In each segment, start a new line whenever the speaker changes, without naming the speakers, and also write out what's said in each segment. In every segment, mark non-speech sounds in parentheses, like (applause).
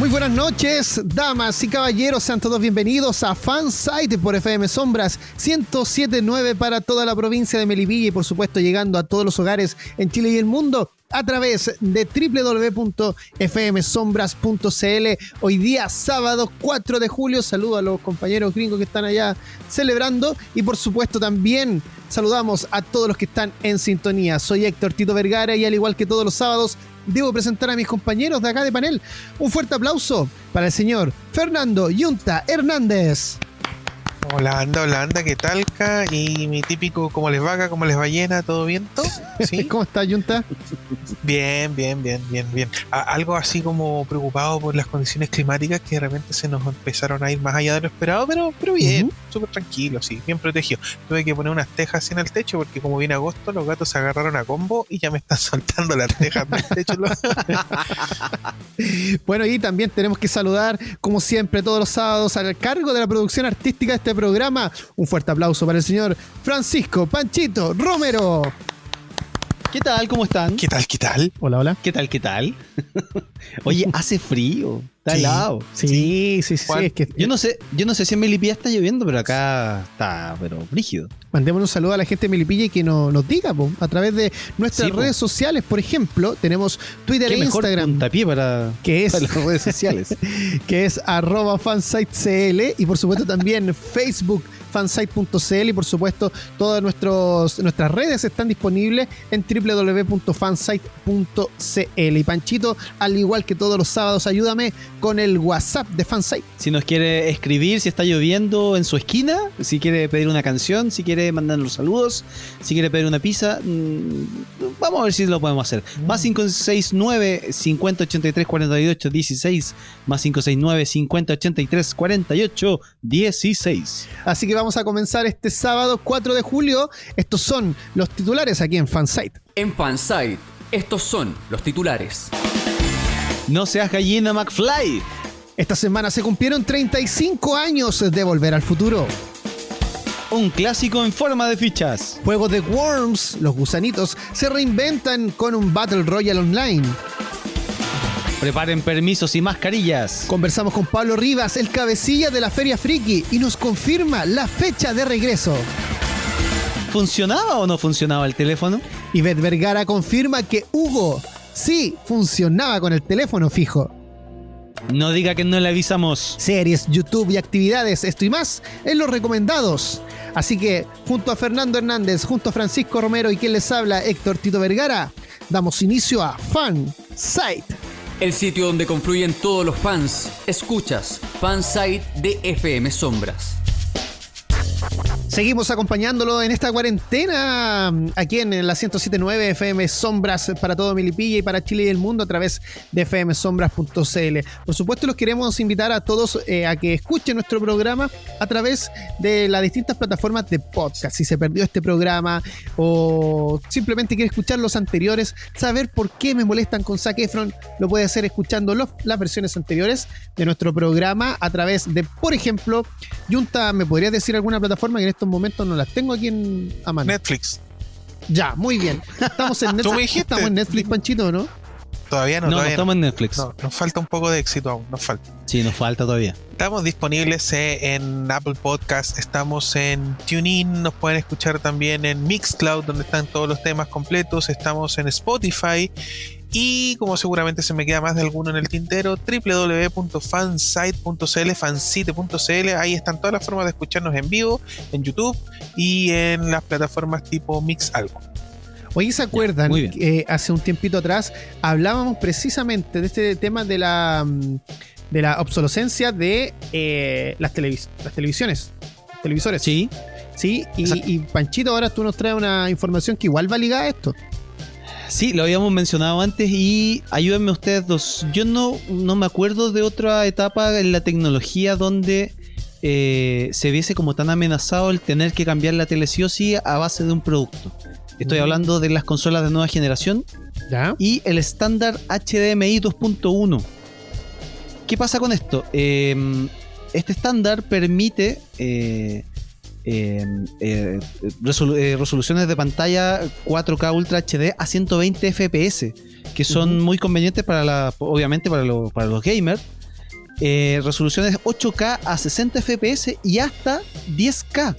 Muy buenas noches, damas y caballeros, sean todos bienvenidos a Fansite por FM Sombras 1079 para toda la provincia de Melipilla y por supuesto llegando a todos los hogares en Chile y el mundo a través de www.fmsombras.cl. Hoy día, sábado 4 de julio, saludo a los compañeros gringos que están allá celebrando y por supuesto también saludamos a todos los que están en sintonía. Soy Héctor Tito Vergara y al igual que todos los sábados, debo presentar a mis compañeros de acá de panel. Un fuerte aplauso para el señor Fernando Yunta Hernández.
Hola, anda, hola, anda, ¿qué tal? Y mi típico, ¿cómo les vaga? ¿Cómo les va llena? ¿Todo viento?
¿Sí? (laughs) ¿Cómo está, Junta?
Bien, bien, bien, bien, bien. algo así como preocupado por las condiciones climáticas que de repente se nos empezaron a ir más allá de lo esperado, pero, pero bien, súper tranquilo, sí, bien protegido. Tuve que poner unas tejas en el techo porque como viene agosto, los gatos se agarraron a combo y ya me están (laughs) soltando las tejas del techo. (laughs)
bueno, y también tenemos que saludar, como siempre, todos los sábados al cargo de la producción artística de este programa. Un fuerte aplauso para el señor Francisco Panchito Romero.
¿Qué tal? ¿Cómo están?
¿Qué tal? ¿Qué tal?
Hola, hola.
¿Qué tal? ¿Qué tal? (laughs) Oye, hace frío. Está helado.
Sí, sí, sí. es que,
yo no sé, yo no sé si en Melipilla está lloviendo, pero acá está, pero brígido.
Mandemos un saludo a la gente de Melipilla y que nos, nos diga, a través de nuestras redes sociales, por ejemplo, tenemos Twitter e Instagram.
para,
que es,
las redes sociales. (laughs)
que es arroba fansitecl y por supuesto también (laughs) Facebook fansite.cl y por supuesto todas nuestros, nuestras redes están disponibles en www.fansite.cl. Y Panchito, al igual que todos los sábados, ayúdame con el WhatsApp de Fansite.
Si nos quiere escribir, si está lloviendo en su esquina, si quiere pedir una canción, si quiere mandarnos saludos, si quiere pedir una pizza, mm, vamos a ver si lo podemos hacer. Mm. Más 569 5083 48 16 más 569 5083 48 16.
Así que vamos a comenzar este sábado 4 de julio. Estos son los titulares aquí en Fansite.
En Fansite, estos son los titulares.
No seas gallina McFly.
Esta semana se cumplieron 35 años de Volver al Futuro.
Un clásico en forma de fichas.
Juego de Worms, los gusanitos, se reinventan con un Battle Royale online.
Preparen permisos y mascarillas.
Conversamos con Pablo Rivas, el cabecilla de la Feria Friki, y nos confirma la fecha de regreso.
¿Funcionaba o no funcionaba el teléfono?
Ivette Vergara confirma que Hugo sí funcionaba con el teléfono fijo.
No diga que no le avisamos.
Series, YouTube y actividades, esto y más en los recomendados. Así que, junto a Fernando Hernández, junto a Francisco Romero y quien les habla, Héctor Tito Vergara, damos inicio a Fan Site
el sitio donde confluyen todos los fans. Escuchas, Fansite de FM Sombras.
Seguimos acompañándolo en esta cuarentena aquí en la 1079 FM Sombras para todo Milipilla y para Chile y el mundo a través de fmsombras.cl. Por supuesto, los queremos invitar a todos eh, a que escuchen nuestro programa a través de las distintas plataformas de podcast. Si se perdió este programa o simplemente quiere escuchar los anteriores, saber por qué me molestan con Zac Efron, lo puede hacer escuchando las versiones anteriores de nuestro programa a través de, por ejemplo, Junta, ¿me podrías decir alguna plataforma que en estos momentos no las tengo aquí en a mano.
Netflix.
Ya, muy bien. Estamos en (laughs) Netflix. Estamos en Netflix, Panchito, ¿no?
Todavía no.
No, estamos en Netflix.
nos falta un poco de éxito aún, nos falta.
Sí, nos falta todavía.
Estamos disponibles eh, en Apple Podcast, estamos en TuneIn, nos pueden escuchar también en Mixcloud, donde están todos los temas completos, estamos en Spotify y como seguramente se me queda más de alguno en el tintero, www.fansite.cl, fansite.cl, ahí están todas las formas de escucharnos en vivo, en YouTube y en las plataformas tipo Mix Algo.
Oye, ¿se acuerdan que hace un tiempito atrás hablábamos precisamente de este tema de la, mm, de la obsolescencia de eh, las, las televisiones, televisores?
Sí.
Sí, y, y, Panchito, ahora tú nos traes una información que igual va ligada a esto.
Sí, lo habíamos mencionado antes y ayúdenme ustedes dos. Yo no, no me acuerdo de otra etapa en la tecnología donde eh, se viese como tan amenazado el tener que cambiar la tele sí o sí a base de un producto. Estoy hablando de las consolas de nueva generación
¿Ya?
y el estándar HDMI 2.1. ¿Qué pasa con esto? Eh, este estándar permite eh, eh, eh, resolu- eh, resoluciones de pantalla 4K Ultra HD a 120 FPS, que son muy convenientes para la, obviamente para, los- para los gamers. Resoluciones 8K a 60 FPS y hasta 10K.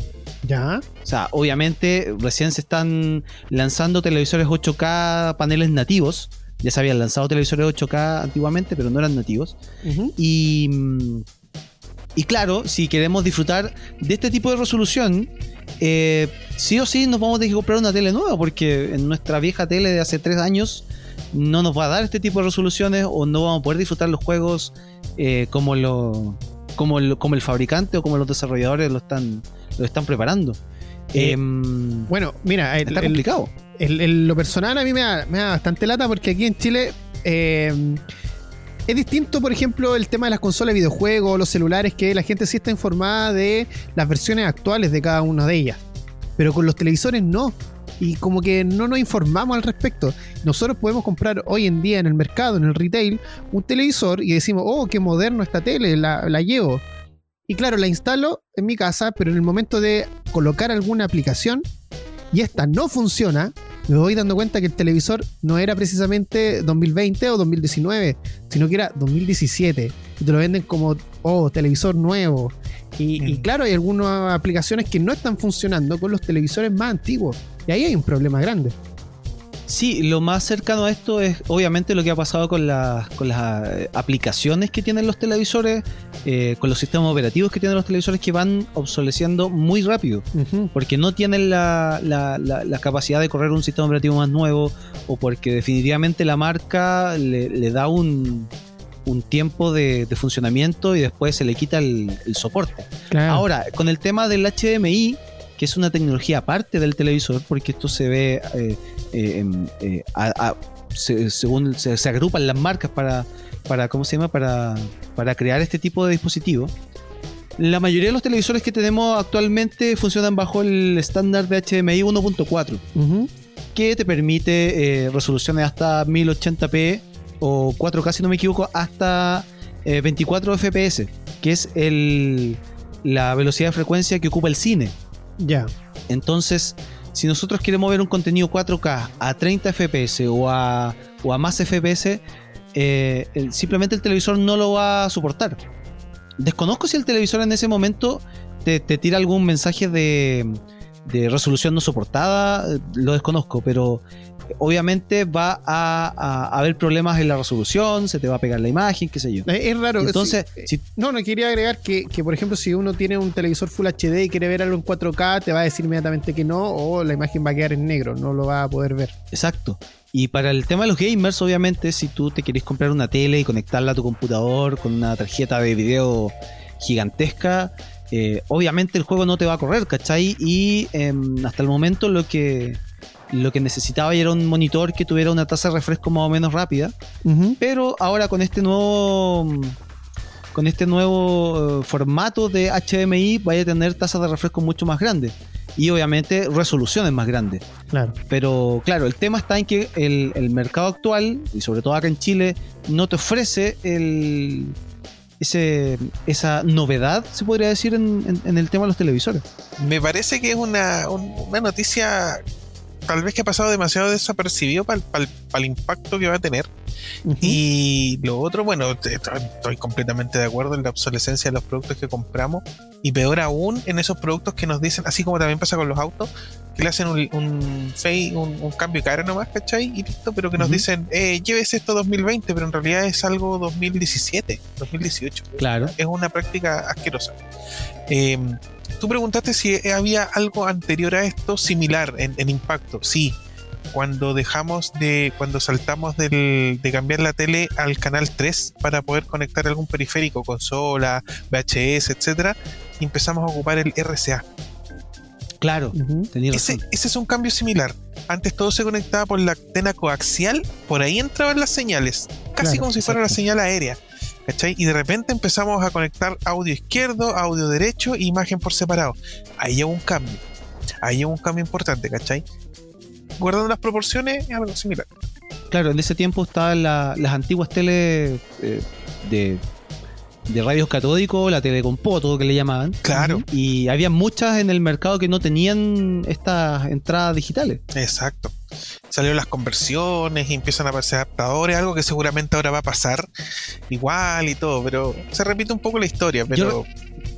¿Ya?
O sea, obviamente recién se están lanzando televisores 8K paneles nativos. Ya se habían lanzado televisores 8K antiguamente, pero no eran nativos. Y, mm, y claro, si queremos disfrutar de este tipo de resolución, eh, sí o sí nos vamos a tener que comprar una tele nueva, porque en nuestra vieja tele de hace tres años no nos va a dar este tipo de resoluciones o no vamos a poder disfrutar los juegos eh, como, lo, como, lo- como el fabricante o como los desarrolladores lo están, lo están preparando.
Eh, Bueno, mira, el-
está complicado.
el- el- lo personal a mí me da, me da bastante lata porque aquí en Chile eh, es distinto, por ejemplo, el tema de las consolas de videojuegos, los celulares, que la gente sí está informada de las versiones actuales de cada una de ellas. Pero con los televisores no. Y como que no nos informamos al respecto. Nosotros podemos comprar hoy en día en el mercado, en el retail, un televisor y decimos, oh, qué moderno esta tele, la, la llevo. Y claro, la instalo en mi casa, pero en el momento de colocar alguna aplicación y esta no funciona, me voy dando cuenta que el televisor no era precisamente 2020 o 2019, sino que era 2017. Y te lo venden como, oh, televisor nuevo. Y, y claro, hay algunas aplicaciones que no están funcionando con los televisores más antiguos. Y ahí hay un problema grande.
Sí, lo más cercano a esto es obviamente lo que ha pasado con, las con las eh, aplicaciones que tienen los televisores, eh, con los sistemas operativos que tienen los televisores que van obsoleciendo muy rápido, porque no tienen la, la- la- la capacidad de correr un sistema operativo más nuevo o porque definitivamente la marca le, le da un, un tiempo de, de funcionamiento y después se le quita el, el soporte.
Claro.
Ahora, con el tema del HDMI, que es una tecnología aparte del televisor, porque esto se ve, eh, eh, eh, a- a- se- según se, se agrupan las marcas para, para ¿cómo se llama? Para, para crear este tipo de dispositivos. La mayoría de los televisores que tenemos actualmente funcionan bajo el estándar de HDMI 1.4,
Ujú.
que te permite eh, resoluciones hasta 1080p o 4K, si no me equivoco, hasta eh, 24 FPS, que es el, la velocidad de frecuencia que ocupa el cine.
Ya.
Entonces, si nosotros queremos ver un contenido 4K a 30 FPS o a, o a más FPS, eh, simplemente el televisor no lo va a soportar. Desconozco si el televisor en ese momento te, te tira algún mensaje de, de resolución no soportada, eh, lo desconozco, pero obviamente va a, a- a haber problemas en la resolución, se te va a pegar la imagen, qué sé yo.
Eh, Es raro.
Entonces, si-
No, no quería agregar que, que, por ejemplo, si uno tiene un televisor Full HD y quiere ver algo en 4K, te va a decir inmediatamente que no, o la imagen va a quedar en negro, no lo va a poder ver.
Exacto. Y para el tema de los gamers, obviamente, si tú te querés comprar una tele y conectarla a tu computador con una tarjeta de video gigantesca, eh, obviamente el juego no te va a correr, ¿cachai? Y em, hasta el momento lo que, lo que necesitaba era un monitor que tuviera una tasa de refresco más o menos rápida. Pero ahora con este nuevo con este nuevo eh, formato de HDMI vaya a tener tasas de refresco mucho más grandes y obviamente resoluciones más grandes.
Claro.
Pero claro, el tema está en que el, el mercado actual, y sobre todo acá en Chile, no te ofrece el, ese, esa novedad, se podría decir, en, en- en el tema de los televisores.
Me parece que es una, un- una noticia tal vez que ha pasado demasiado desapercibido para el impacto que va a tener. Y lo otro, bueno, estoy completamente de acuerdo en la obsolescencia de los productos que compramos. Y peor aún en esos productos que nos dicen, así como también pasa con los autos, que le hacen un, un, fei- un, un cambio de cara nomás, ¿cachai? Y listo, pero que nos dicen, eh, llévese esto 2020, pero en realidad es algo 2017, 2018.
Claro.
Es una práctica asquerosa. Eh, tú preguntaste si había algo anterior a esto similar en, en impacto. Sí, cuando dejamos de, cuando saltamos del- de cambiar la tele al canal 3 para poder conectar algún periférico, consola, VHS, etcétera, empezamos a ocupar el RCA.
Claro,
Ese, es un cambio similar. Antes todo se conectaba por la antena coaxial, por ahí entraban las señales, casi
Claro,
como si fuera la señal aérea. ¿cachai? Y de repente empezamos a conectar audio izquierdo, audio derecho e imagen por separado. Ahí hubo un cambio. Ahí hubo un cambio importante, ¿cachai? Guardando las proporciones, es algo similar.
Claro, en ese tiempo estaban la- las antiguas tele eh, de, de radios catódicos, la tele con poto que le llamaban.
Claro,
Y había muchas en el mercado que no tenían estas entradas digitales.
exacto. Salieron las conversiones y empiezan a aparecer adaptadores, algo que seguramente ahora va a pasar igual y todo, pero se repite un poco la historia, pero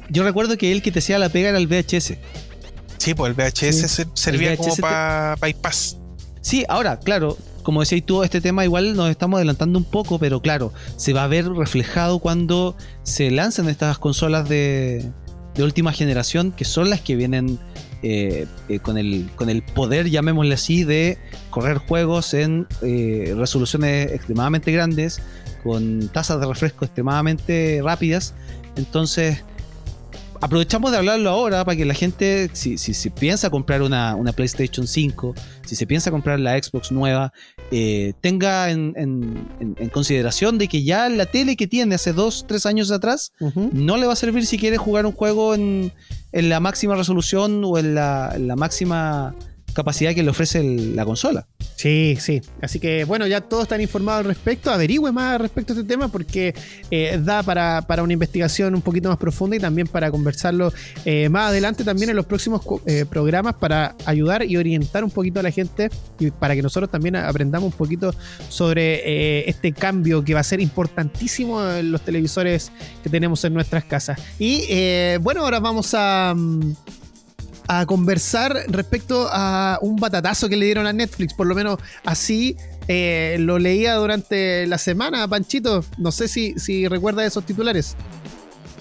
Yo recuerdo que el que te hacía la pega era el VHS.
sí, pues el VHS
Sí,
servía
VHS
como
te-
para bypass.
Sí, ahora, claro, como decías tú, este tema igual nos estamos adelantando un poco, pero claro, se va a ver reflejado cuando se lancen estas consolas de, de última generación, que son las que vienen eh, eh, con, el, con el poder, llamémosle así, de correr juegos en eh, resoluciones extremadamente grandes, con tasas de refresco extremadamente rápidas. Entonces, aprovechamos de hablarlo ahora para que la gente, si, si, si piensa comprar una, una PlayStation 5, si se piensa comprar la Xbox nueva, eh, tenga en, en- en- en consideración de que ya la tele que tiene hace 2, 3 años atrás no le va a servir si quiere jugar un juego en, en la máxima resolución o en la, en la máxima capacidad que le ofrece la consola.
Sí, sí. Así que bueno, ya todos están informados al respecto. Averigüe más respecto a este tema porque eh, da para, para una investigación un poquito más profunda y también para conversarlo eh, más adelante también en los próximos eh, programas para ayudar y orientar un poquito a la gente y para que nosotros también aprendamos un poquito sobre este cambio que va a ser importantísimo en los televisores que tenemos en nuestras casas. Y bueno, ahora vamos a... mm, a conversar respecto a un batatazo que le dieron a Netflix. Por lo menos así eh, lo leía durante la semana, Panchito. No sé si, si recuerda esos titulares.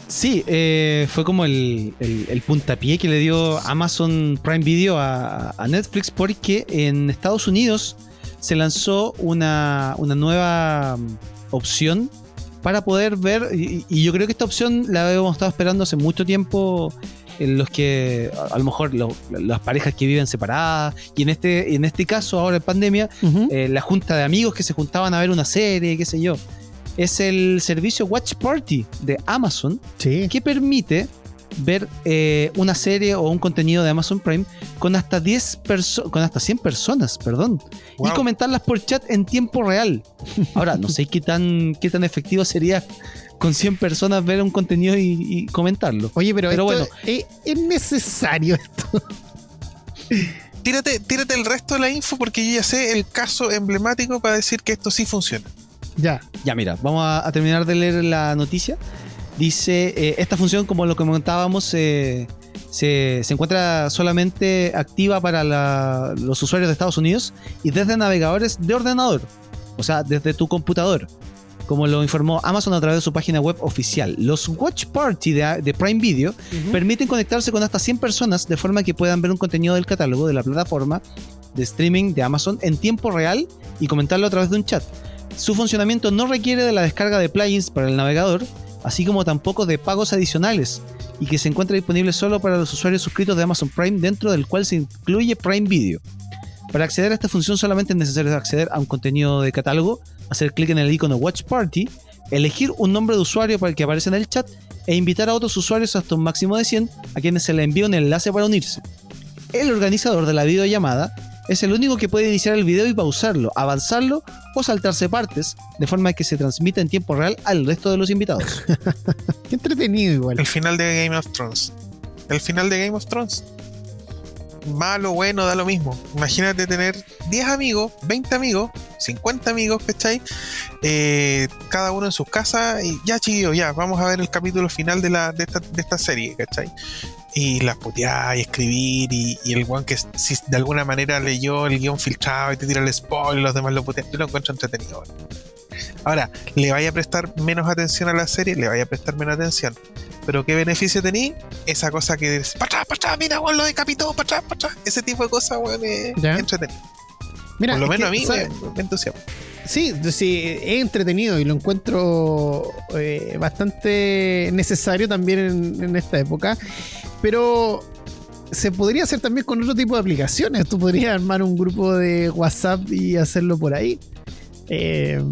Sí, eh, fue como el, el- puntapié que le dio Amazon Prime Video a, a Netflix porque en Estados Unidos se lanzó una, una nueva mm, opción para poder ver, y, y yo creo que esta opción la habíamos estado esperando hace mucho tiempo los que a, a lo mejor lo- las parejas que viven separadas y en este, en este caso ahora en pandemia eh, la junta de amigos que se juntaban a ver una serie, qué sé yo. Es el servicio Watch Party de Amazon
sí.
que permite ver eh, una serie o un contenido de Amazon Prime con hasta 10 perso- con hasta 100 personas, perdón, y comentarlas por chat en tiempo real. Ahora, no sé qué tan qué tan efectivo sería con 100 personas ver un contenido y, y comentarlo.
Oye, pero,
Pero
esto
bueno.
es, es necesario esto.
Tírate, tírate el resto de la info porque yo ya sé el caso emblemático para decir que esto sí funciona.
Ya.
Ya, mira, vamos a, a terminar de leer la noticia. Dice, eh, esta función, como lo comentábamos, eh, se, se encuentra solamente activa para la- los usuarios de Estados Unidos y desde navegadores de ordenador, o sea, desde tu computador. Como lo informó Amazon a través de su página web oficial. Los Watch Party de, de Prime Video permiten conectarse con hasta 100 personas de forma que puedan ver un contenido del catálogo de la plataforma de streaming de Amazon en tiempo real y comentarlo a través de un chat. Su funcionamiento no requiere de la descarga de plugins para el navegador, así como tampoco de pagos adicionales, y que se encuentra disponible solo para los usuarios suscritos de Amazon Prime, dentro del cual se incluye Prime Video. Para acceder a esta función solamente es necesario acceder a un contenido de catálogo, hacer clic en el icono Watch Party, elegir un nombre de usuario para el que aparece en el chat e invitar a otros usuarios hasta un máximo de 100 a quienes se le envía un enlace para unirse. El organizador de la videollamada es el único que puede iniciar el video y pausarlo, avanzarlo o saltarse partes, de forma que se transmita en tiempo real al resto de los invitados. (laughs)
Qué entretenido igual.
El final de Game of Thrones. El final de Game of Thrones. Malo, bueno, da lo mismo. Imagínate tener 10 amigos, 20 amigos, 50 amigos, ¿cachai? Eh, cada uno en sus casas y ya, chiquillos, ya, vamos a ver el capítulo final de, la, de, esta, de esta serie, ¿cachai? Y las putear y escribir y, y el one que si de alguna manera leyó el guion filtrado y te tira el spoiler y los demás lo putean. Yo lo encuentro entretenido. Ahora, le vaya a prestar menos atención a la serie, le vaya a prestar menos atención. Pero ¿qué beneficio tení? Esa cosa que dices, para atrás, para atrás, mira, weón, lo decapitó, para atrás, para atrás. Ese tipo de cosas, weón, es entretenido.
Mira,
Por lo menos
que,
a mí me, me entusiasma.
Sí, sí, es entretenido y lo encuentro eh, bastante necesario también en, esta época. Pero se podría hacer también con otro tipo de aplicaciones. Tú podrías armar un grupo de WhatsApp y hacerlo por ahí. Eh,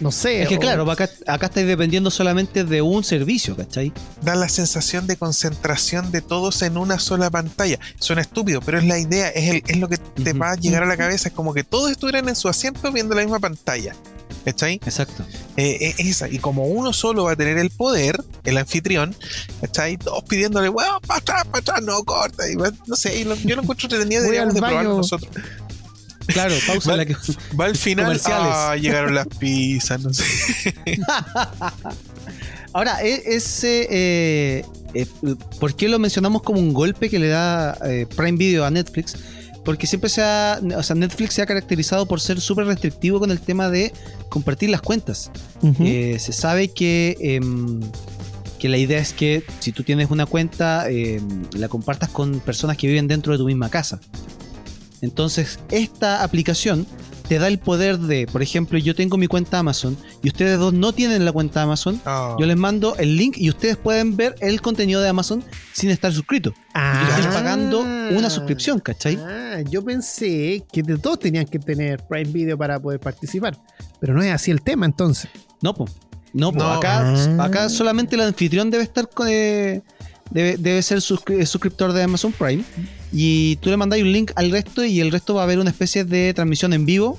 No sé.
Es que
o-
claro, acá, acá estáis dependiendo solamente de un servicio, ¿cachai?
Da la sensación de concentración de todos en una sola pantalla. Suena estúpido, pero es la idea, es, el- es lo que te va a llegar a la cabeza. Es como que todos estuvieran en su asiento viendo la misma pantalla. ¿Cachai?
Exacto.
Eh, eh, esa. Y como uno solo va a tener el poder, el anfitrión, ¿cachai? Todos pidiéndole, weón, para atrás, para atrás, no corta. Y no sé, y lo- yo lo encuentro entretenido, deberíamos de probarlo
baño.
nosotros.
Claro, pausa
Va-
la que.
Va al final,
Comerciales.
ah, llegaron las pizzas, no sé. (laughs)
Ahora, e- ese. eh, eh, ¿Por qué lo mencionamos como un golpe que le da eh, Prime Video a Netflix? Porque siempre se ha. O sea, Netflix se ha caracterizado por ser súper restrictivo con el tema de compartir las cuentas. Eh, se sabe que, em, que la idea es que si tú tienes una cuenta, em, la compartas con personas que viven dentro de tu misma casa. Entonces, esta aplicación te da el poder de, por ejemplo, yo tengo mi cuenta Amazon y ustedes dos no tienen la cuenta Amazon.
Ah.
Yo les mando el link y ustedes pueden ver el contenido de Amazon sin estar suscritos.
Ah.
Y están pagando una suscripción, ¿cachai?
Ah, yo pensé que de todos tenían que tener Prime Video para poder participar. Pero no es así el tema entonces.
No, po. No.
No.
Acá,
Ah.
acá solamente el anfitrión debe estar con, eh, debe, debe ser suscri- suscriptor de Amazon Prime. Y tú le mandas un link al resto y el resto va a ver una especie de transmisión en vivo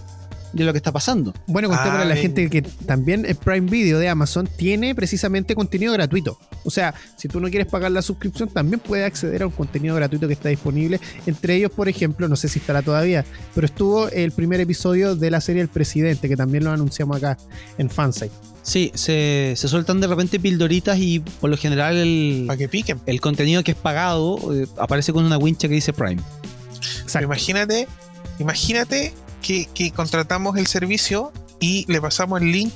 de lo que está pasando.
Bueno, contémosle
Ah,
a la gente que también el Prime Video de Amazon tiene precisamente contenido gratuito. O sea, si tú no quieres pagar la suscripción, también puedes acceder a un contenido gratuito que está disponible. Entre ellos, por ejemplo, no sé si estará todavía, pero estuvo el primer episodio de la serie El Presidente, que también lo anunciamos acá en Fansite.
Sí, se, se sueltan de repente pildoritas y por lo general el,
Para que piquen.
el contenido que es pagado eh, aparece con una wincha que dice Prime.
Exacto.
imagínate, imagínate que, que contratamos el servicio y le pasamos el link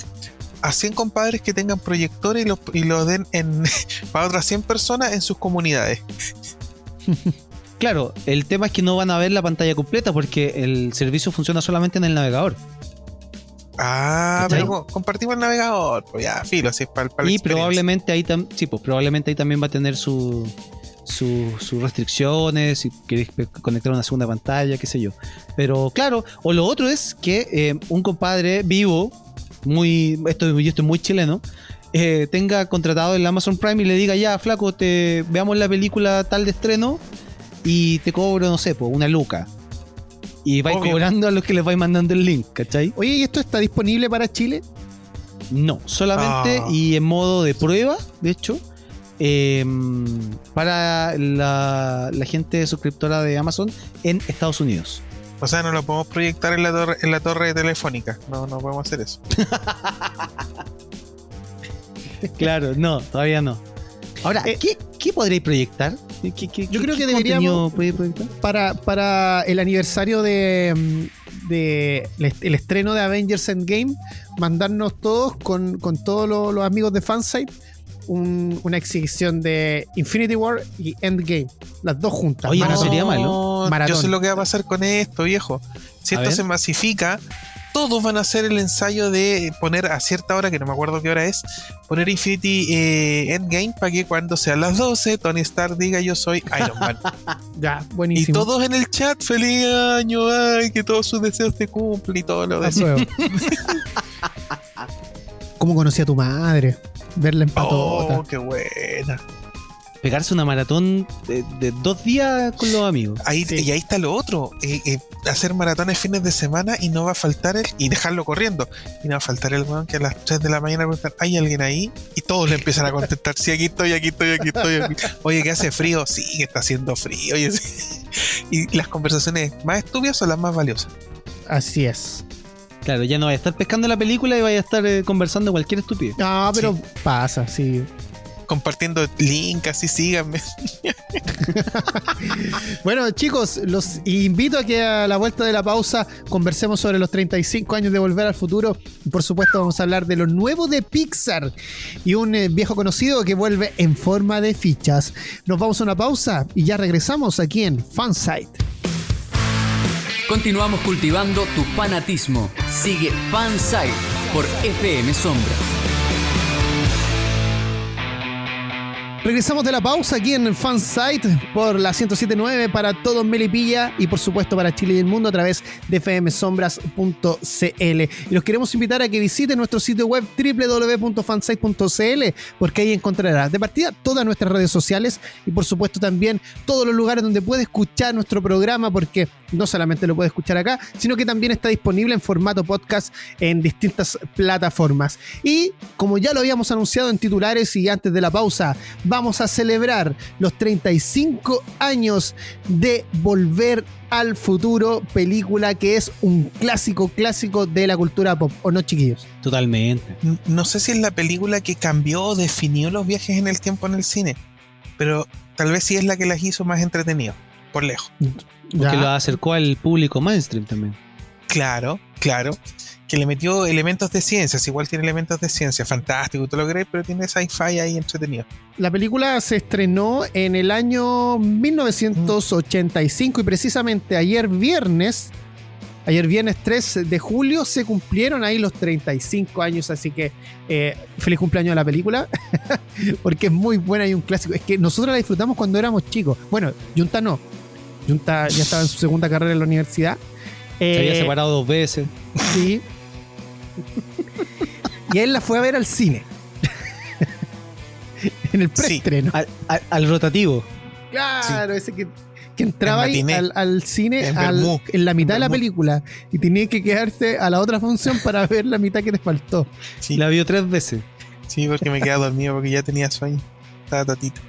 a 100 compadres que tengan proyectores y los y lo den en, (laughs) para otras 100 personas en sus comunidades. (laughs)
Claro, el tema es que no van a ver la pantalla completa porque el servicio funciona solamente en el navegador.
Ah,
¿Cachai?
pero co- compartimos el navegador. Pues ya, filo, así es para, para
y probablemente ahí, tam- sí, pues probablemente ahí también va a tener su, su- sus restricciones, si queréis pe- conectar una segunda pantalla, qué sé yo. Pero claro, o lo otro es que eh, un compadre vivo, muy, esto yo estoy muy chileno, eh, tenga contratado el Amazon Prime y le diga, ya, flaco, te veamos la película tal de estreno y te cobro, no sé, pues, una luca. Y vais
Obvio.
cobrando a los que les vais mandando el link, ¿cachai?
Oye, ¿y esto está disponible para Chile?
No, solamente
Ah.
y en modo de prueba, de hecho, eh, para la, la gente suscriptora de Amazon en Estados Unidos.
O sea, no lo podemos proyectar en la torre, en la torre telefónica. No, no podemos hacer eso. (laughs)
Claro, no, todavía no. Ahora,
Eh,
¿qué, qué podréis proyectar? ¿Qué- qué- qué-
Yo creo
qué
que deberíamos-
proyectar?
Para, para el aniversario de, de el estreno de Avengers Endgame, mandarnos todos con, con todos los, los amigos de Fansite un- una exhibición de Infinity War y Endgame, las dos juntas.
Oye, no sería malo.
Maratón.
Yo sé lo que va a pasar con esto, viejo. Si
A
esto
ver.
se masifica, todos van a hacer el ensayo de poner a cierta hora, que no me acuerdo qué hora es, poner Infinity eh, Endgame para que cuando sean las 12, Tony Stark diga yo soy Iron Man. (laughs)
Ya,
y
buenísimo.
todos en el chat, feliz año, ay, que todos sus deseos se cumplen y todo lo demás. (laughs)
¿Cómo conocí a tu madre? Verla en patota.
Oh, qué buena.
Pegarse una maratón de, de dos días con los amigos.
Ahí,
Sí.
Y ahí está lo otro, eh, eh, hacer maratones fines de semana y no va a faltar el, y dejarlo corriendo, y no va a faltar el weón que a las 3 de la mañana preguntan, ¿hay alguien ahí? Y todos le empiezan a contestar, sí, aquí estoy, aquí estoy, aquí estoy. aquí". Oye, que hace frío, sí, que está haciendo frío. (laughs) Oye, sí. Y las conversaciones más estúpidas son las más valiosas.
Así es.
Claro, ya no vaya a estar pescando la película y vaya a estar eh, conversando cualquier estupidez.
No, pero pasa, sí.
Compartiendo link, así síganme. (laughs)
Bueno, chicos, los invito a que a la vuelta de la pausa conversemos sobre los 35 años de Volver al Futuro. Por supuesto, vamos a hablar de lo nuevo de Pixar y un eh, viejo conocido que vuelve en forma de fichas. Nos vamos a una pausa y ya regresamos aquí en Fansite.
Continuamos cultivando tu fanatismo. Sigue Fansite por FM Sombra.
Regresamos de la pausa aquí en Fansite por la 1079 para todo Melipilla y por supuesto para Chile y el mundo a través de fmsombras.cl. Y los queremos invitar a que visiten nuestro sitio web www.fansite.cl porque ahí encontrarás de partida todas nuestras redes sociales y por supuesto también todos los lugares donde puede escuchar nuestro programa porque no solamente lo puede escuchar acá, sino que también está disponible en formato podcast en distintas plataformas. Y como ya lo habíamos anunciado en titulares y antes de la pausa, vamos a celebrar los 35 años de Volver al Futuro, película que es un clásico, clásico de la cultura pop, ¿o no, chiquillos?
Totalmente.
No sé si es la película que cambió o definió los viajes en el tiempo en el cine, pero tal vez sí es la que las hizo más entretenidos, por lejos.
Porque
Ya.
lo acercó al público mainstream también.
Claro, claro. Que le metió elementos de ciencias, igual tiene elementos de ciencia, fantástico, todo lo querés, pero tiene sci-fi ahí entretenido.
La película se estrenó en el año 1985 y precisamente ayer viernes, ayer viernes 3 de julio, se cumplieron ahí los 35 años, así que eh, feliz cumpleaños a la película, (laughs) porque es muy buena y un clásico. Es que nosotros la disfrutamos cuando éramos chicos. Bueno, Junta no. Junta ya estaba en su segunda carrera en la universidad.
Se había
Eh,
separado dos veces.
Sí. (laughs) y él la fue a ver al cine. (laughs) en el preestreno.
Al, al- al rotativo.
Claro, ese que, que entraba ahí al, al cine
En
al-
Bermú.
en la mitad de la película y tenía que quedarse a la otra función para (laughs) ver la mitad que te faltó.
Sí,
La vio tres veces.
sí, porque me quedé dormido porque ya tenía sueño. Estaba tatito.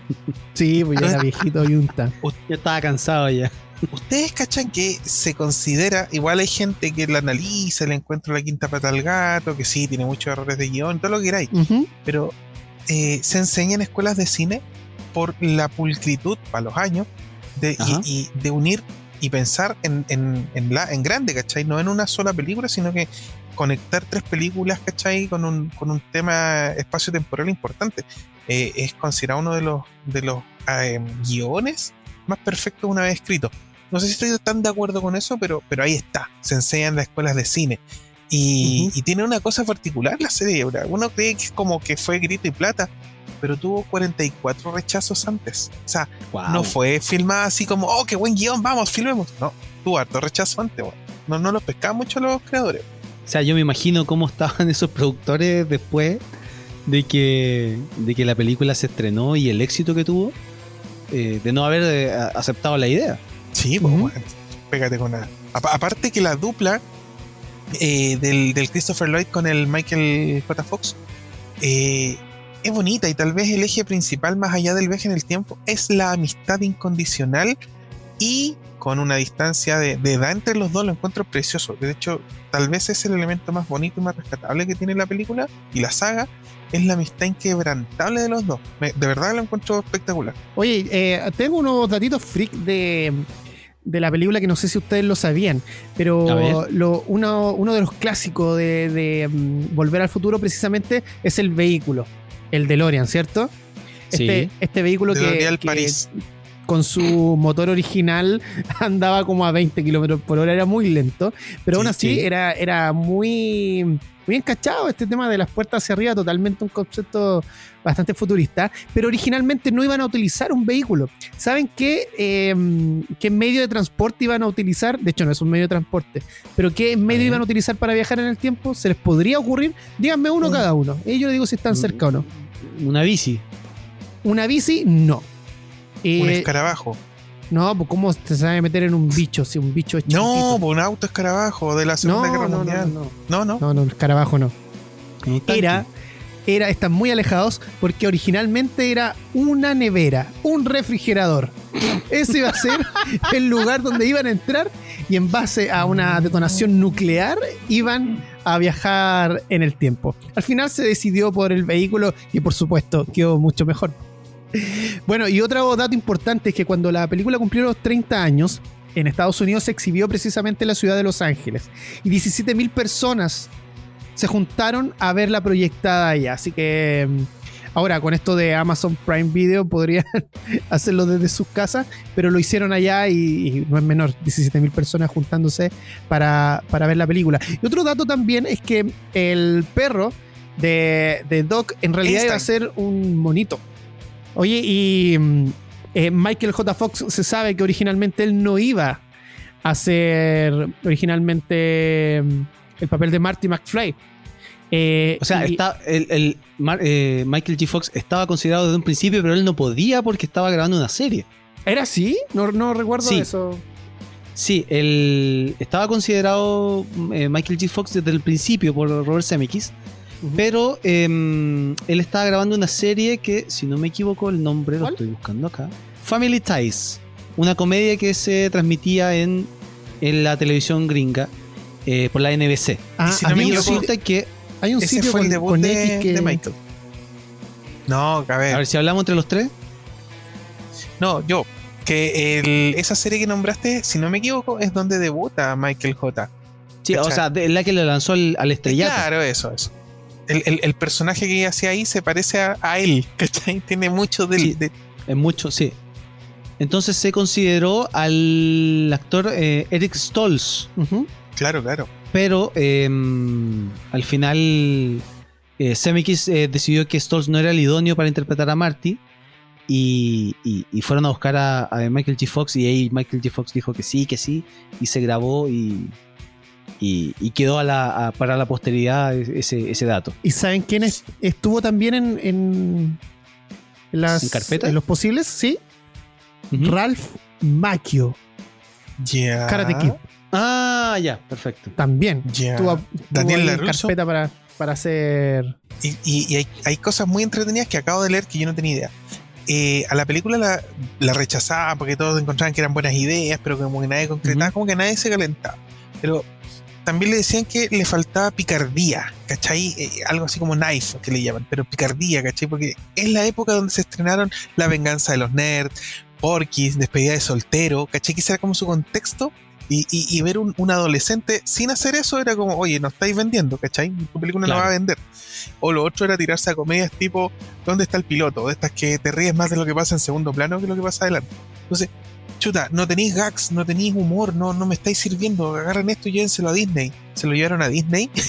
Sí, pues ya era viejito Yunta.
Yo estaba cansado ya.
Ustedes cachan que se considera, igual hay gente que la analiza, le encuentra la quinta pata al gato, que sí, tiene muchos errores de guion, todo lo que queráis, pero eh, se enseña en escuelas de cine por la pulcritud para los años de, y, y de unir y pensar en, en, en la, en grande, ¿cachai? No en una sola película, sino que conectar tres películas, ¿cachai? Con un, con un tema espacio-temporal importante. Eh, es considerado uno de los, de los eh, guiones más perfectos una vez escrito. No sé si estoy tan de acuerdo con eso, pero, pero ahí está. Se enseña en las escuelas de cine. Y, tiene una cosa particular la serie. Uno cree que es como que fue grito y plata, pero tuvo 44 rechazos antes. O sea,
Wow.
no fue filmada así como, oh, qué buen guion, vamos, filmemos. No, tuvo harto rechazo antes. No, no los pescaban mucho los creadores.
O sea, yo me imagino cómo (laughs) estaban esos productores después de que, de que la película se estrenó y el éxito que tuvo eh, de no haber eh, aceptado la idea.
Sí, pues, pégate con nada. Apa- aparte que la dupla eh, del, del Christopher Lloyd con el Michael J. Fox eh, es bonita y tal vez el eje principal más allá del viaje en el tiempo es la amistad incondicional y con una distancia de, de edad entre los dos lo encuentro precioso. De hecho, tal vez es el elemento más bonito y más rescatable que tiene la película y la saga es la amistad inquebrantable de los dos. Me- de verdad lo encuentro espectacular.
Oye, eh, tengo unos datitos freak de, de la película que no sé si ustedes lo sabían, pero lo, uno, uno de los clásicos de, de, mm, Volver al Futuro precisamente es el vehículo, el DeLorean, ¿cierto? Este,
Sí.
este vehículo que,
DeLorean
que
París.
con su motor original (laughs) andaba como a 20 kilómetros por hora, era muy lento, pero aún
Sí,
así
sí.
era, era muy, muy encachado este tema de las puertas hacia arriba, totalmente un concepto bastante futurista, pero originalmente no iban a utilizar un vehículo. ¿Saben qué, eh, qué medio de transporte iban a utilizar? De hecho, no es un medio de transporte, pero qué medio iban a utilizar para viajar en el tiempo? ¿Se les podría ocurrir? Díganme uno
Un-
cada uno. Y yo les digo si están cerca o no.
Una bici.
Una bici, no.
Un
Eh,
escarabajo.
No, pues cómo se sabe meter en un bicho si un bicho es
No, pues un auto escarabajo de la Segunda
no,
Guerra
no,
Mundial.
no, no,
No, no.
no, escarabajo no. Era, era, están muy alejados porque originalmente era una nevera, un refrigerador. Ese iba a ser (laughs) el lugar donde iban a entrar y en base a una detonación nuclear iban a viajar en el tiempo. Al final se decidió por el vehículo y por supuesto quedó mucho mejor. Bueno, y otro dato importante es que cuando la película cumplió los 30 años, en Estados Unidos se exhibió precisamente en la ciudad de Los Ángeles. Y 17.000 personas se juntaron a verla proyectada allá. Así que mm, ahora con esto de Amazon Prime Video (laughs) podrían hacerlo desde sus casas, pero lo hicieron allá y, y no es menor, 17.000 personas juntándose para, para ver la película. Y otro dato también es que el perro de, de Doc en realidad iba a
Einstein.
ser un monito. Oye, y mm, eh, Michael J. Fox se sabe que originalmente él no iba a hacer originalmente mm, el papel de Marty McFly. Eh,
O sea,
y-
está, el, el Mar- eh, Michael G. Fox estaba considerado desde un principio, pero él no podía porque estaba grabando una serie.
¿Era así? No, no recuerdo
Sí.
eso.
Sí, él estaba considerado eh, Michael G. Fox desde el principio por Robert Zemeckis, Pero em, él estaba grabando una serie que, si no me equivoco, el nombre
¿Cuál?
lo estoy buscando acá. Family Ties, una comedia que se transmitía en, en la televisión gringa eh, por la NBC.
Ah,
si no
había un sitio-
que,
hay un
Ese
sitio
fue el
con,
debut
con
de,
X que...
de Michael. No, a ver,
a ver si hablamos entre los tres.
no, yo. Que el- esa serie que nombraste, si no me equivoco, es donde debuta Michael J.
Sí, o sea, de- la que le lanzó al, al estrellato.
Claro, eso, eso. El, el- el personaje que hacía ahí se parece a, a él, (laughs) ¿cachai? Tiene mucho del,
Sí.
de-
En mucho, sí. Entonces se consideró al actor eh, Eric Stolz.
Claro, claro.
pero eh, al final eh, Zemeckis eh, decidió que Stolz no era el idóneo para interpretar a Marty y, y- y fueron a buscar a, a Michael G. Fox y ahí Michael G. Fox dijo que sí, que sí y se grabó y, y- y quedó a la, a- para la posteridad ese, ese dato.
¿Y saben quién es- estuvo también en, en, en las,
¿En carpeta?
en los posibles? Sí. Ralph Macchio,
Ya.
Karate Kid.
Ah, ya, perfecto.
También. Estuvo, estuvo
Daniel LaRusso.
carpeta para, para hacer.
Y, y- y hay, hay cosas muy entretenidas que acabo de leer que yo no tenía idea. Eh, a la película la, la rechazaban porque todos encontraban que eran buenas ideas, pero como que nadie concretaba, como que nadie se calentaba. Pero también le decían que le faltaba picardía, ¿cachai? Eh, algo así como knife, que le llaman, pero picardía, ¿cachai? Porque es la época donde se estrenaron La venganza de los nerds, Porky's, Despedida de soltero, ¿cachai? Que era como su contexto. Y, y- y ver un, un adolescente sin hacer eso era como, oye, no estáis vendiendo, ¿cachai? Tu película no
Claro.
va a vender. O lo otro era tirarse a comedias tipo, ¿dónde está el piloto? De estas que te ríes más de lo que pasa en segundo plano que lo que pasa adelante. Entonces, chuta, no tenéis gags, no tenéis humor, no, no me estáis sirviendo. Agarren esto y llévenselo a Disney. Se lo llevaron a Disney. (laughs)